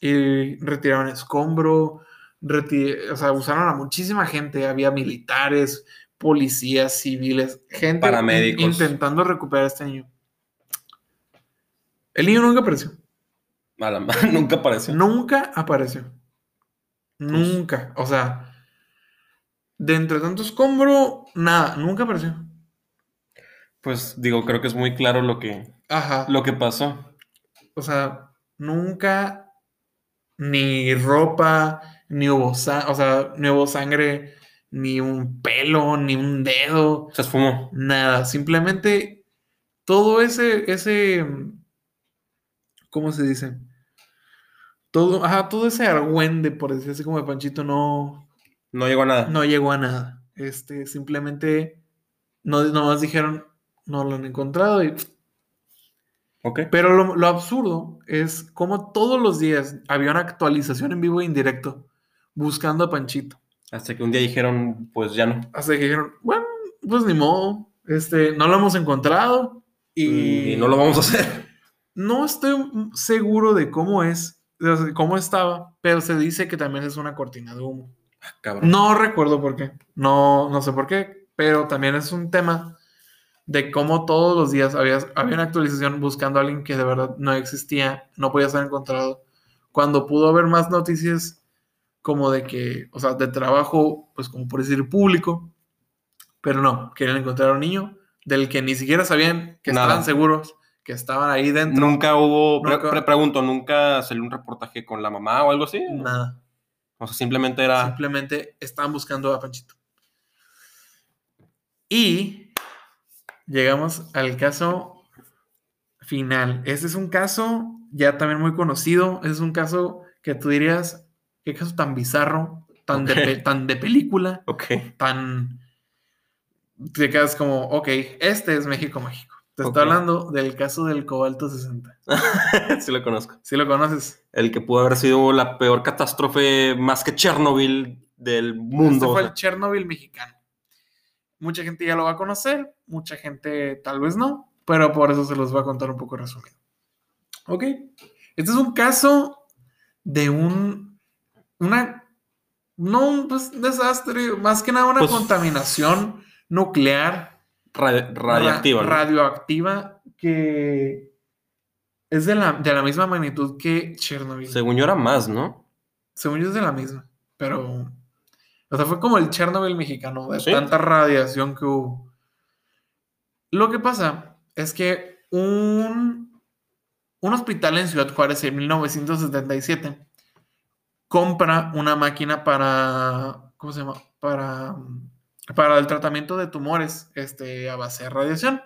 y retiraron escombro, reti- o sea, usaron a muchísima gente, había militares, policías, civiles, gente Paramédicos. intentando recuperar a este niño. El niño nunca apareció. Nunca apareció. Nunca apareció. Pues Nunca. O sea, de entre tanto escombro, nada, nunca apareció. Pues digo, creo que es muy claro lo que, Ajá. lo que pasó. O sea, nunca ni ropa, ni hubo, o sea, ni hubo sangre, ni un pelo, ni un dedo, Se esfumó. nada. Simplemente todo ese, ese, ¿cómo se dice? Todo, ajá, todo ese argüende, por decir así como de Panchito, no, No llegó a nada. no llegó a nada. Este, simplemente no, nomás dijeron, no lo han encontrado. Y, Ok. pero lo, lo absurdo es como todos los días había una actualización en vivo e indirecto buscando a Panchito. Hasta que un día dijeron, pues ya no. Hasta que dijeron, bueno, pues ni modo, este, no lo hemos encontrado. Y, Y no lo vamos a hacer. no estoy seguro de cómo es, de cómo estaba, pero se dice que también es una cortina de humo. Cabrón. No recuerdo por qué. No, no sé por qué. Pero también es un tema de cómo todos los días había, había una actualización buscando a alguien que de verdad no existía, no podía ser encontrado. Cuando pudo haber más noticias como de que, o sea, de trabajo, pues como por decir público. Pero no, querían encontrar a un niño del que ni siquiera sabían que Nada. estaban seguros, que estaban ahí dentro. Nunca hubo, pre- Nunca- pre- pregunto, ¿nunca salió un reportaje con la mamá o algo así? Nada. O sea, simplemente era... Simplemente estaban buscando a Panchito. Y llegamos al caso final. Este es un caso ya también muy conocido. Es un caso que tú dirías, qué caso tan bizarro, tan, de, tan de película, Ok. tan... Te quedas como, ok, este es México Mágico. Te Ok. estoy hablando del caso del cobalto 60. sí lo conozco. ¿Sí lo conoces? El que pudo haber sido la peor catástrofe más que Chernobyl del mundo. Este o fue sea. el Chernobyl mexicano. Mucha gente ya lo va a conocer, mucha gente tal vez no, pero por eso se los voy a contar un poco resumido. Ok. Este es un caso de un. Una. No un pues, desastre, más que nada una Pues- contaminación nuclear Radi- radiactiva. ra- ¿no? radioactiva que es de la, de la misma magnitud que Chernobyl. Según yo era más, ¿no? Según yo es de la misma, pero... O sea, fue como el Chernobyl mexicano, de Sí. tanta radiación que hubo. Lo que pasa es que un, un hospital en Ciudad Juárez en 1977 compra una máquina para... ¿Cómo se llama? Para, para el tratamiento de tumores este, a base de radiación.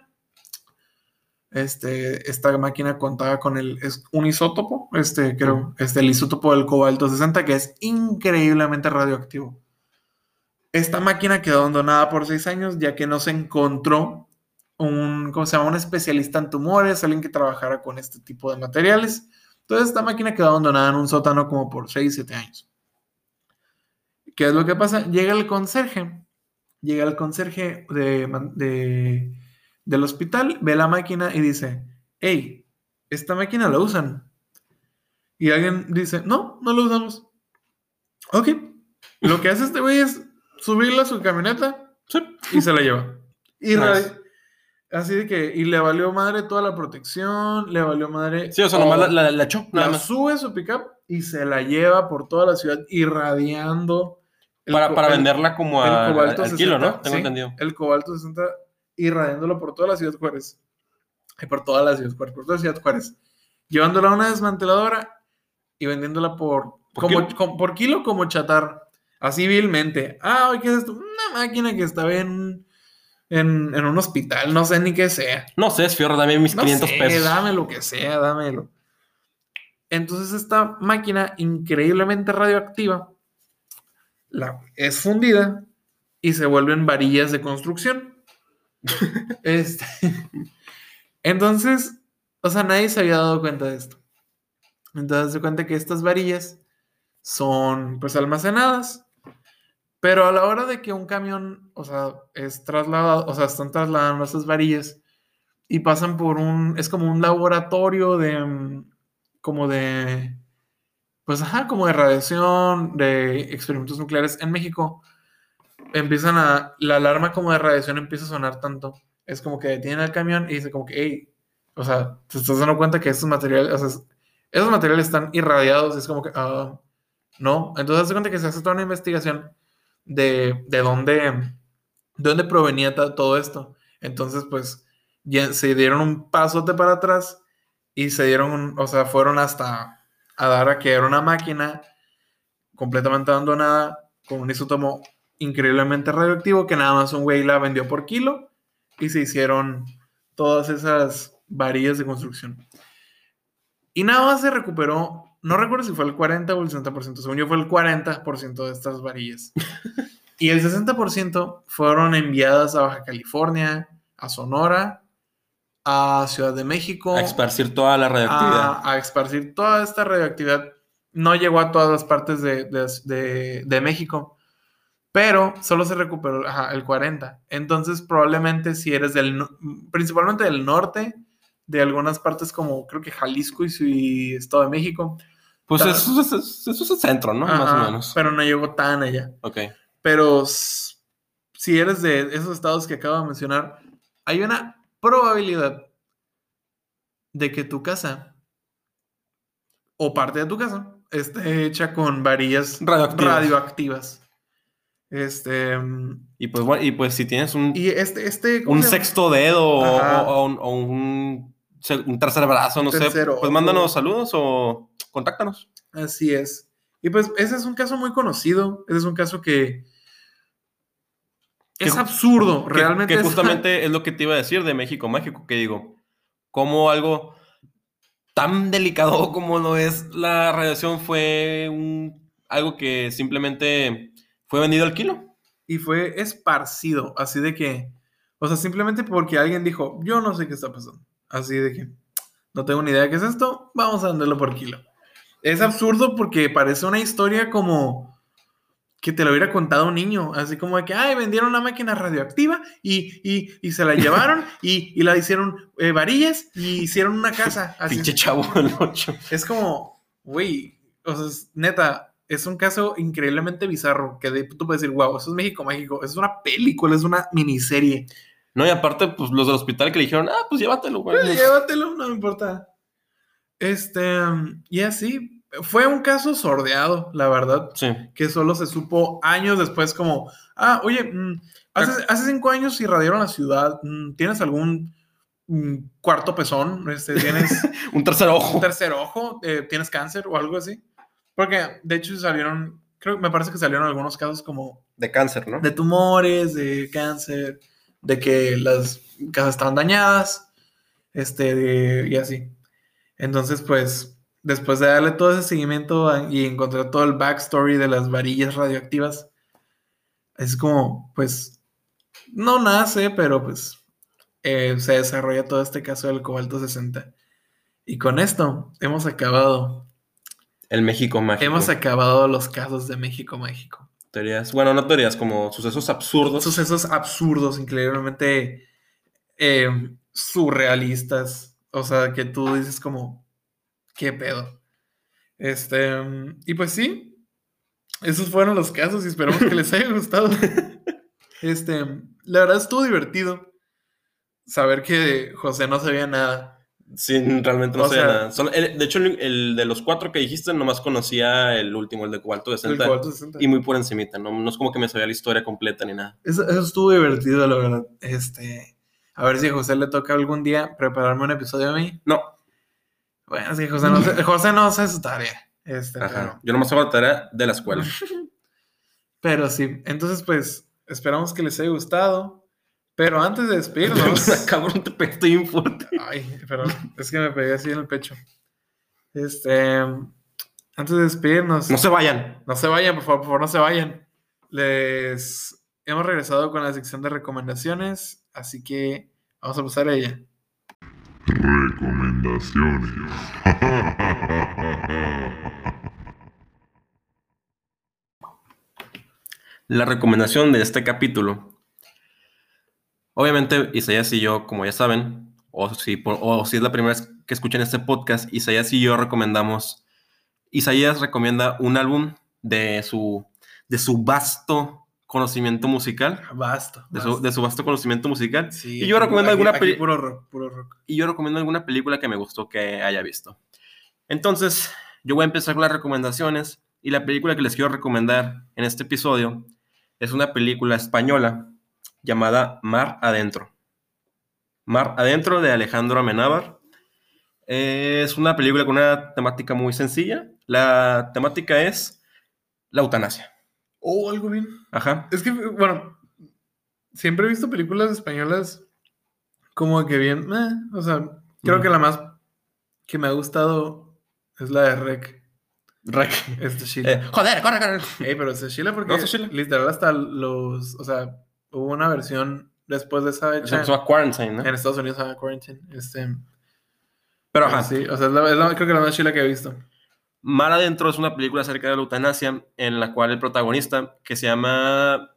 Este, esta máquina contaba con el, es un isótopo, este, creo, este, el isótopo del cobalto 60, que es increíblemente radioactivo. Esta máquina quedó abandonada por seis años, ya que no se encontró un, ¿cómo se llama? Un especialista en tumores, alguien que trabajara con este tipo de materiales. Entonces, esta máquina quedó abandonada en un sótano como por seis, siete años. ¿Qué es lo que pasa? Llega el conserje, llega el conserje de, del hospital, ve la máquina y dice, hey, esta máquina la usan. Y alguien dice, no, no la usamos. Ok. Lo que hace este güey es subirla a su camioneta y se la lleva. Y Nice. Así de que, y le valió madre toda la protección, le valió madre. Sí, o sea, nomás la, la, la echó, la sube su pickup y se la lleva por toda la ciudad irradiando. El Para, para el- venderla como el a- cobalto al kilo, 60, ¿no? Tengo sí, entendido. El cobalto 60 irradiándolo por toda la ciudad Juárez. Y por toda la ciudad Juárez, por toda la ciudad Juárez. Llevándola a una desmanteladora y vendiéndola por, ¿Por como, kilo? com- por kilo como chatar. Así vilmente. Ah, ¿qué es esto? Una máquina que estaba en, en, en un hospital, no sé ni qué sea. No sé, es fierro, dame mis No 500 sé, pesos. dame lo que sea, dámelo. Entonces esta máquina increíblemente radioactiva la, es fundida y se vuelven varillas de construcción. Este, entonces, o sea, nadie se había dado cuenta de esto. Entonces se cuenta que estas varillas son pues almacenadas, pero a la hora de que un camión, o sea, es trasladado, o sea, están trasladando esas varillas y pasan por un, es como un laboratorio de, mm, como de, pues ajá, como de radiación, de experimentos nucleares en México, empiezan a, la alarma como de radiación empieza a sonar tanto, es como que detienen el camión y dice como que, hey, o sea, te estás dando cuenta que estos materiales, esos materiales están irradiados, es como que, ah, no, entonces se cuenta que se hace toda una investigación de, de dónde, de dónde provenía todo esto. Entonces, pues, se dieron un pasote para atrás y se dieron, o sea, fueron hasta a dar a que era una máquina completamente abandonada con un isótopo increíblemente radioactivo que nada más un güey la vendió por kilo y se hicieron todas esas varillas de construcción. Y nada más se recuperó, no recuerdo si fue el 40 o el 60%, según yo fue el 40% de estas varillas. y el 60% fueron enviadas a Baja California, a Sonora, a Ciudad de México, A esparcir toda la radioactividad. a, a esparcir toda esta radioactividad. No llegó a todas las partes de, de- de- de México, pero solo se recuperó ajá, el 40. Entonces, probablemente si eres del, principalmente del norte, de algunas partes como creo que Jalisco y, su- y Estado de México, pues eso, es- eso es el centro, ¿no? Más o menos. pero no llegó tan allá. Ok. Pero si eres de esos estados que acabo de mencionar, hay una probabilidad de que tu casa o parte de tu casa esté hecha con varillas Radioactivas. radioactivas. Este Y pues, bueno, y pues si tienes un, y este este ¿cómo un sexto dedo o, un, o un tercer brazo, no sé, pues mándanos saludos o contáctanos. Así es. Y pues ese es un caso muy conocido, ese es un caso que es Que- absurdo, Que- realmente Que, es- justamente es lo que te iba a decir de México Mágico, que digo, como algo tan delicado como lo es la radiación fue un, algo que simplemente fue vendido al kilo. y fue esparcido, así de que, o sea, simplemente porque alguien dijo, yo no sé qué está pasando, así de que, no tengo ni idea de qué es esto, vamos a venderlo por kilo. Es absurdo porque parece una historia como que te lo hubiera contado un niño, así como de que, ay, vendieron una máquina radioactiva y, y, y se la llevaron y, y la hicieron eh, varillas y hicieron una casa. Así. Pinche chavo el 8. Es como, güey, o sea, es- neta, es un caso increíblemente bizarro que de- tú puedes decir, wow, eso es México Mágico, es una película, es una miniserie. No, y aparte, pues los del hospital que le dijeron, ah, pues llévatelo, güey. Pues, llévatelo, no me importa. Este, y así, fue un caso sordeado, la verdad, Sí. que solo se supo años después como, ah, oye, mm, hace, hace cinco años irradiaron la ciudad, mm, ¿tienes algún mm, cuarto pezón? Este, ¿Tienes Un tercer ojo. un tercer ojo? Eh, ¿Tienes cáncer o algo así? Porque, de hecho, salieron, creo, me parece que salieron algunos casos como De cáncer, ¿no? de tumores, de cáncer, de que las casas estaban dañadas, este, de- y así. Entonces, pues, después de darle todo ese seguimiento a- y encontrar todo el backstory de las varillas radioactivas, es como, pues, no nace, pero pues eh, se desarrolla todo este caso del cobalto 60. Y con esto hemos acabado, El México Mágico. hemos acabado los casos de México, México. Teorías, bueno, no teorías, como sucesos absurdos. sucesos absurdos, increíblemente eh, surrealistas. O sea, que tú dices como, ¿qué pedo? Este, y pues sí, esos fueron los casos y esperamos que les haya gustado. Este, la verdad estuvo divertido. saber que José no sabía nada. Sí, realmente no O sea- nada. El- de hecho, el, el de los cuatro que dijiste, nomás conocía el último, el de Cuarto de El Senta. cuarto sesenta. Y muy por encimita, ¿no? No es como que me sabía la historia completa ni nada. Eso, eso estuvo divertido, la verdad. Este, a ver si a José le toca algún día prepararme un episodio a mí. No, Bueno, es que José no, se- José no hace su tarea. Este, ajá. pero, Yo nomás hago la tarea de la escuela. pero sí. Entonces, pues, esperamos que les haya gustado. Pero antes de despedirnos. Cabrón, te bien fuerte. Ay, perdón, es que me pegué así en el pecho. Este, antes de despedirnos, No se vayan. no se vayan, por favor, por favor, no se vayan. Les hemos regresado con la sección de recomendaciones, así que vamos a pasar a ella. Recomendaciones. La recomendación de este capítulo. Obviamente, Isaías y yo, como ya saben, o si, o si es la primera vez que escuchan este podcast, Isaías y yo recomendamos. Isaías recomienda un álbum de su, de su vasto conocimiento musical. Basta. De su, de su vasto conocimiento musical. Sí, y yo recomiendo aquí- alguna rock. y yo recomiendo alguna película que me gustó que haya visto. Entonces, yo voy a empezar con las recomendaciones y la película que les quiero recomendar en este episodio es una película española llamada Mar Adentro. Mar Adentro de Alejandro Amenábar. Es una película con una temática muy sencilla. La temática es la eutanasia. Oh, algo bien. Ajá. Es que, bueno, siempre he visto películas españolas como que bien, eh, o sea, creo Ujú. que la más que me ha gustado es la de Rec. Rec. Este Sheila. Eh, joder, corre, corre. Ey, pero es de Sheila porque No, es de Sheila. literal hasta los, o sea, hubo una versión después de esa Se hecha llama Quarantine, ¿no? en Estados Unidos se Quarantine. Este, Pero ajá. sí, o sea, es la, es la- creo que la más Sheila que he visto. Mar Adentro es una película acerca de la eutanasia en la cual el protagonista, que se llama,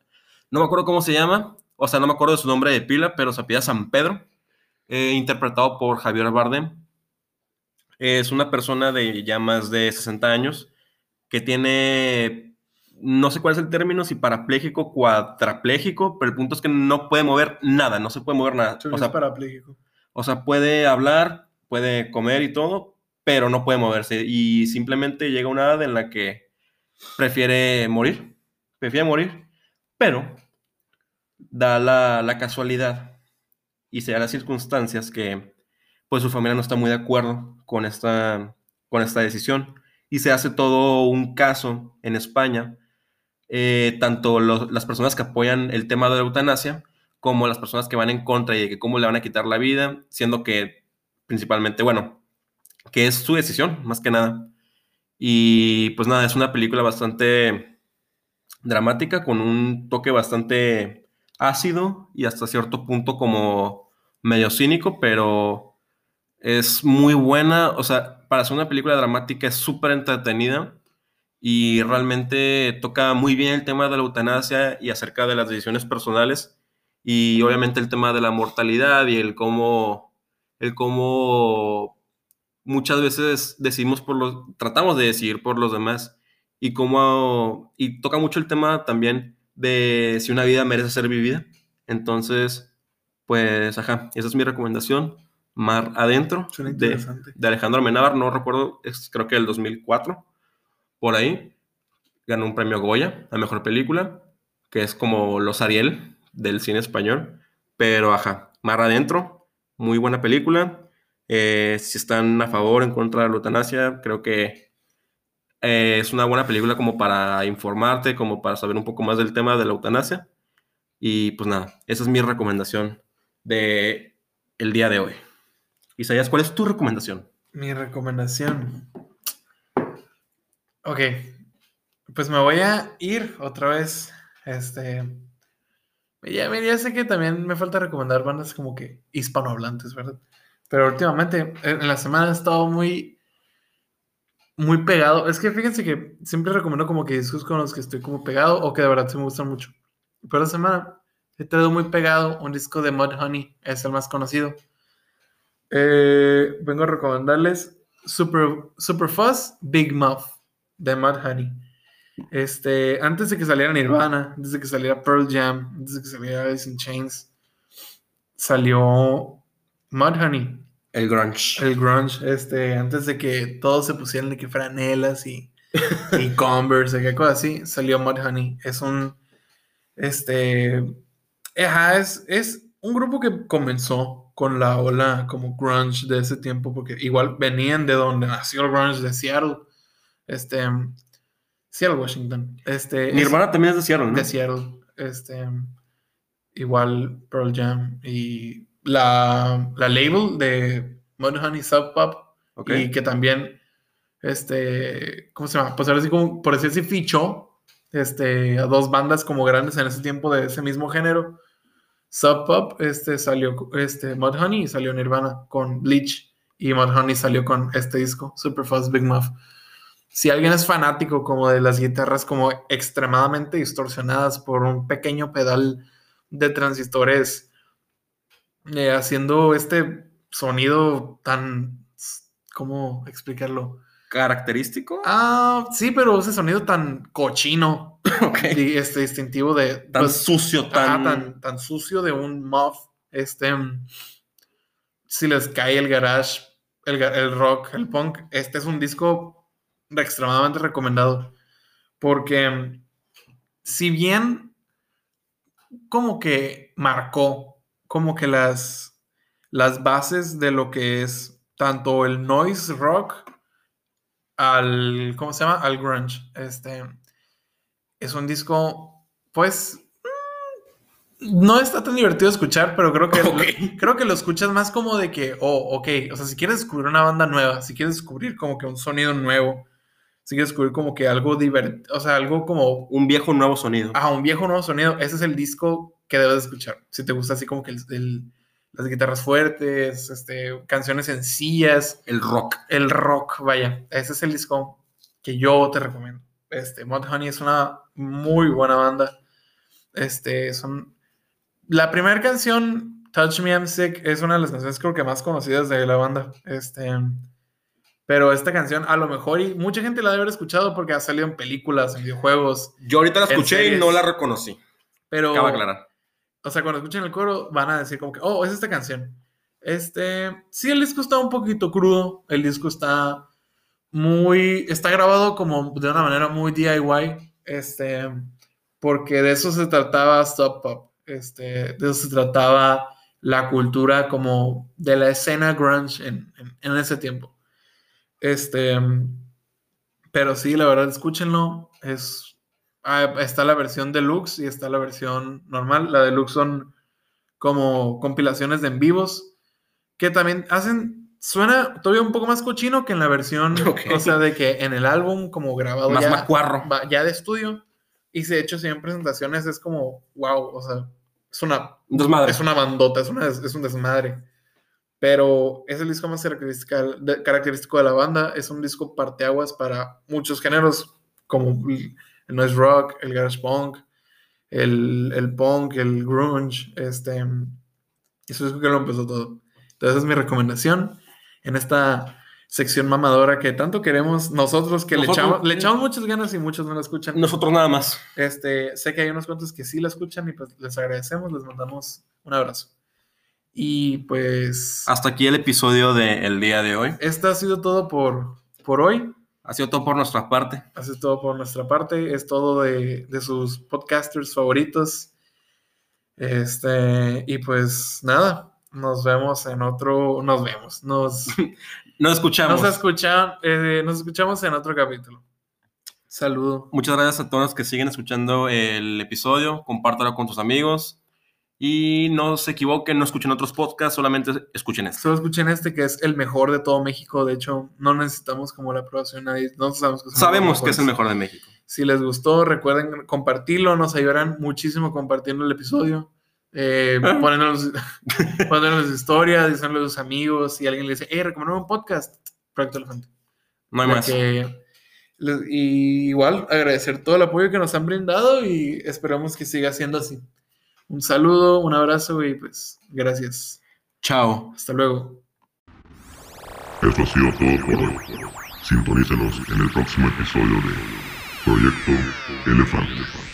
no me acuerdo cómo se llama, o sea, no me acuerdo de su nombre de pila, pero se apellida San Pedro, eh, interpretado por Javier Bardem. Es una persona de ya más de 60 años que tiene, no sé cuál es el término, si parapléjico, cuadrapléjico, pero el punto es que no puede mover nada, no se puede mover nada. O sea, parapléjico. o sea, puede hablar, puede comer y todo, pero no puede moverse. Y simplemente llega una edad en la que prefiere morir. Prefiere morir, pero da la, la casualidad y se da las circunstancias que pues su familia no está muy de acuerdo con esta, con esta decisión. Y se hace todo un caso en España, eh, tanto las personas que apoyan el tema de la eutanasia, como las personas que van en contra y de que cómo le van a quitar la vida, siendo que principalmente, bueno, que es su decisión, más que nada. Y pues nada, es una película bastante dramática, con un toque bastante ácido y hasta cierto punto como medio cínico, pero es muy buena, o sea, para ser una película dramática es súper entretenida y realmente toca muy bien el tema de la eutanasia y acerca de las decisiones personales y obviamente el tema de la mortalidad y el cómo, el cómo muchas veces decimos por los, tratamos de decidir por los demás y cómo, y toca mucho el tema también de si una vida merece ser vivida. Entonces, pues, ajá, esa es mi recomendación. Mar Adentro de, de Alejandro Amenábar, no recuerdo, es creo que el 2004, por ahí. Ganó un premio Goya a Mejor Película, que es como los Ariel del cine español. Pero, ajá, Mar Adentro, muy buena película. Eh, si están a favor o en contra de la eutanasia, creo que eh, es una buena película como para informarte, como para saber un poco más del tema de la eutanasia. Y pues nada, esa es mi recomendación de el día de hoy. Isaías, ¿cuál es tu recomendación? Mi recomendación. Ok. Pues me voy a ir otra vez. Este. Ya, ya sé que también me falta recomendar bandas como que hispanohablantes, ¿verdad? Pero últimamente, en la semana he estado muy. Muy pegado. Es que fíjense que siempre recomiendo como que discos con los que estoy como pegado o que de verdad se me gustan mucho. Pero esta semana he traído muy pegado un disco de Mudhoney, es el más conocido. Eh, vengo a recomendarles Super, Super Fuzz Big Mouth de Mudhoney. Este, antes de que saliera Nirvana, antes de que saliera Pearl Jam, antes de que saliera Alice in Chains, salió Mudhoney, El grunge. el grunge, este, antes de que todos se pusieran de que franelas y, y Converse, y qué cosa así, salió Mudhoney. Es un, este, ajá, es, es un grupo que comenzó con la ola como grunge de ese tiempo, porque igual venían de donde nació el grunge de Seattle, este, Seattle, Washington, este, es- Nirvana también es de Seattle, ¿no? de Seattle. Este, igual Pearl Jam y la, la label de Mudhoney Sub Pop Ok. y que también, este, ¿cómo se llama? Pues ahora sí como, por decir así, fichó este, a dos bandas como grandes en ese tiempo de ese mismo género. Sub Pop, este, salió, este, Mudhoney y salió Nirvana con Bleach y Mudhoney salió con este disco, Superfuzz Big Muff si alguien es fanático como de las guitarras como extremadamente distorsionadas por un pequeño pedal de transistores eh, haciendo este sonido tan ¿cómo explicarlo? ¿Característico? Ah, sí, pero ese sonido tan cochino ok. y este distintivo de Tan pues, sucio, tan... tan, tan sucio de un muff. Este, mm, si les cae el garage, el, el rock, el punk, este es un disco extremadamente recomendado. Porque mm, si bien como que marcó como que las, las bases de lo que es tanto el noise rock al, ¿cómo se llama? Al grunge. Este, es un disco, pues, mm, no está tan divertido escuchar, pero creo que, Ok. creo que lo escuchas más como de que, oh, ok, o sea, si quieres descubrir una banda nueva, si quieres descubrir como que un sonido nuevo, si quieres descubrir como que algo divertido, o sea, algo como, Un viejo nuevo sonido. ah, un viejo nuevo sonido, ese es el disco que debes escuchar. Si te gusta así como que el- el- las guitarras fuertes, este, canciones sencillas, El rock. el rock, vaya, ese es el disco que yo te recomiendo. Este, Mudhoney es una muy buena banda. Este, son... La primera canción, Touch Me I'm Sick, es una de las canciones creo que más conocidas de la banda. Este, pero esta canción a lo mejor y mucha gente la debe haber escuchado porque ha salido en películas, en videojuegos, Yo ahorita la escuché y no la reconocí. pero... Aclarar. O sea, cuando escuchen el coro van a decir como que, oh, es esta canción. Este, sí, el disco está un poquito crudo, el disco está muy, está grabado como de una manera muy DIY, este, porque de eso se trataba Stop Pop, este, de eso se trataba la cultura como de la escena grunge en, en- en ese tiempo. Este, pero sí, la verdad, escúchenlo, es Ah, está la versión deluxe y está la versión normal. La deluxe son como compilaciones de en vivos que también hacen, suena todavía un poco más cochino que en la versión, Ok. o sea, de que en el álbum como grabado Más ya, macuarro. ya de estudio y se ha hecho en presentaciones es como, wow, o sea, es una Un desmadre. es una bandota, es, una, es un desmadre. Pero es el disco más característica, de- característico de la banda. Es un disco parteaguas para muchos géneros, como el noise rock, el garage punk, el, el punk, el grunge. Este, es un disco que lo empezó todo. Entonces, es mi recomendación en esta sección mamadora que tanto queremos nosotros, que le, Nosotros- echamos, le echamos muchas ganas y muchos no la escuchan. Nosotros nada más. Este, sé que hay unos cuantos que sí la escuchan y pues les agradecemos, les mandamos un abrazo. Y pues Hasta aquí el episodio del día de hoy. esto ha sido todo por, por hoy. Ha sido todo por nuestra parte. Ha sido todo por nuestra parte. Es todo de, de sus podcasters favoritos. Este, y pues nada, nos vemos en otro, nos vemos, nos, Nos escuchamos. nos, escuchan, eh, nos escuchamos en otro capítulo. Saludo. Muchas gracias a todos los que siguen escuchando el episodio. Compártalo con tus amigos. Y no se equivoquen, no escuchen otros podcasts, solamente escuchen este. Solo escuchen este que es el mejor de todo México. De hecho, no necesitamos como la aprobación de nadie. No sabemos que es el Sabemos que es el mejor. de México. Si les gustó, recuerden compartirlo. Nos ayudarán muchísimo compartiendo el episodio. Eh, Ah. poniéndonos, poniéndonos historias, diciéndole a sus amigos. Si alguien le dice, hey, recomendame un podcast, Proyecto Elefante. No hay más. que- y igual agradecer todo el apoyo que nos han brindado y esperamos que siga siendo así. Un saludo, un abrazo y pues gracias. Chao. Hasta luego. Esto ha sido todo por hoy. Sintonícenos en el próximo episodio de Proyecto Elefante.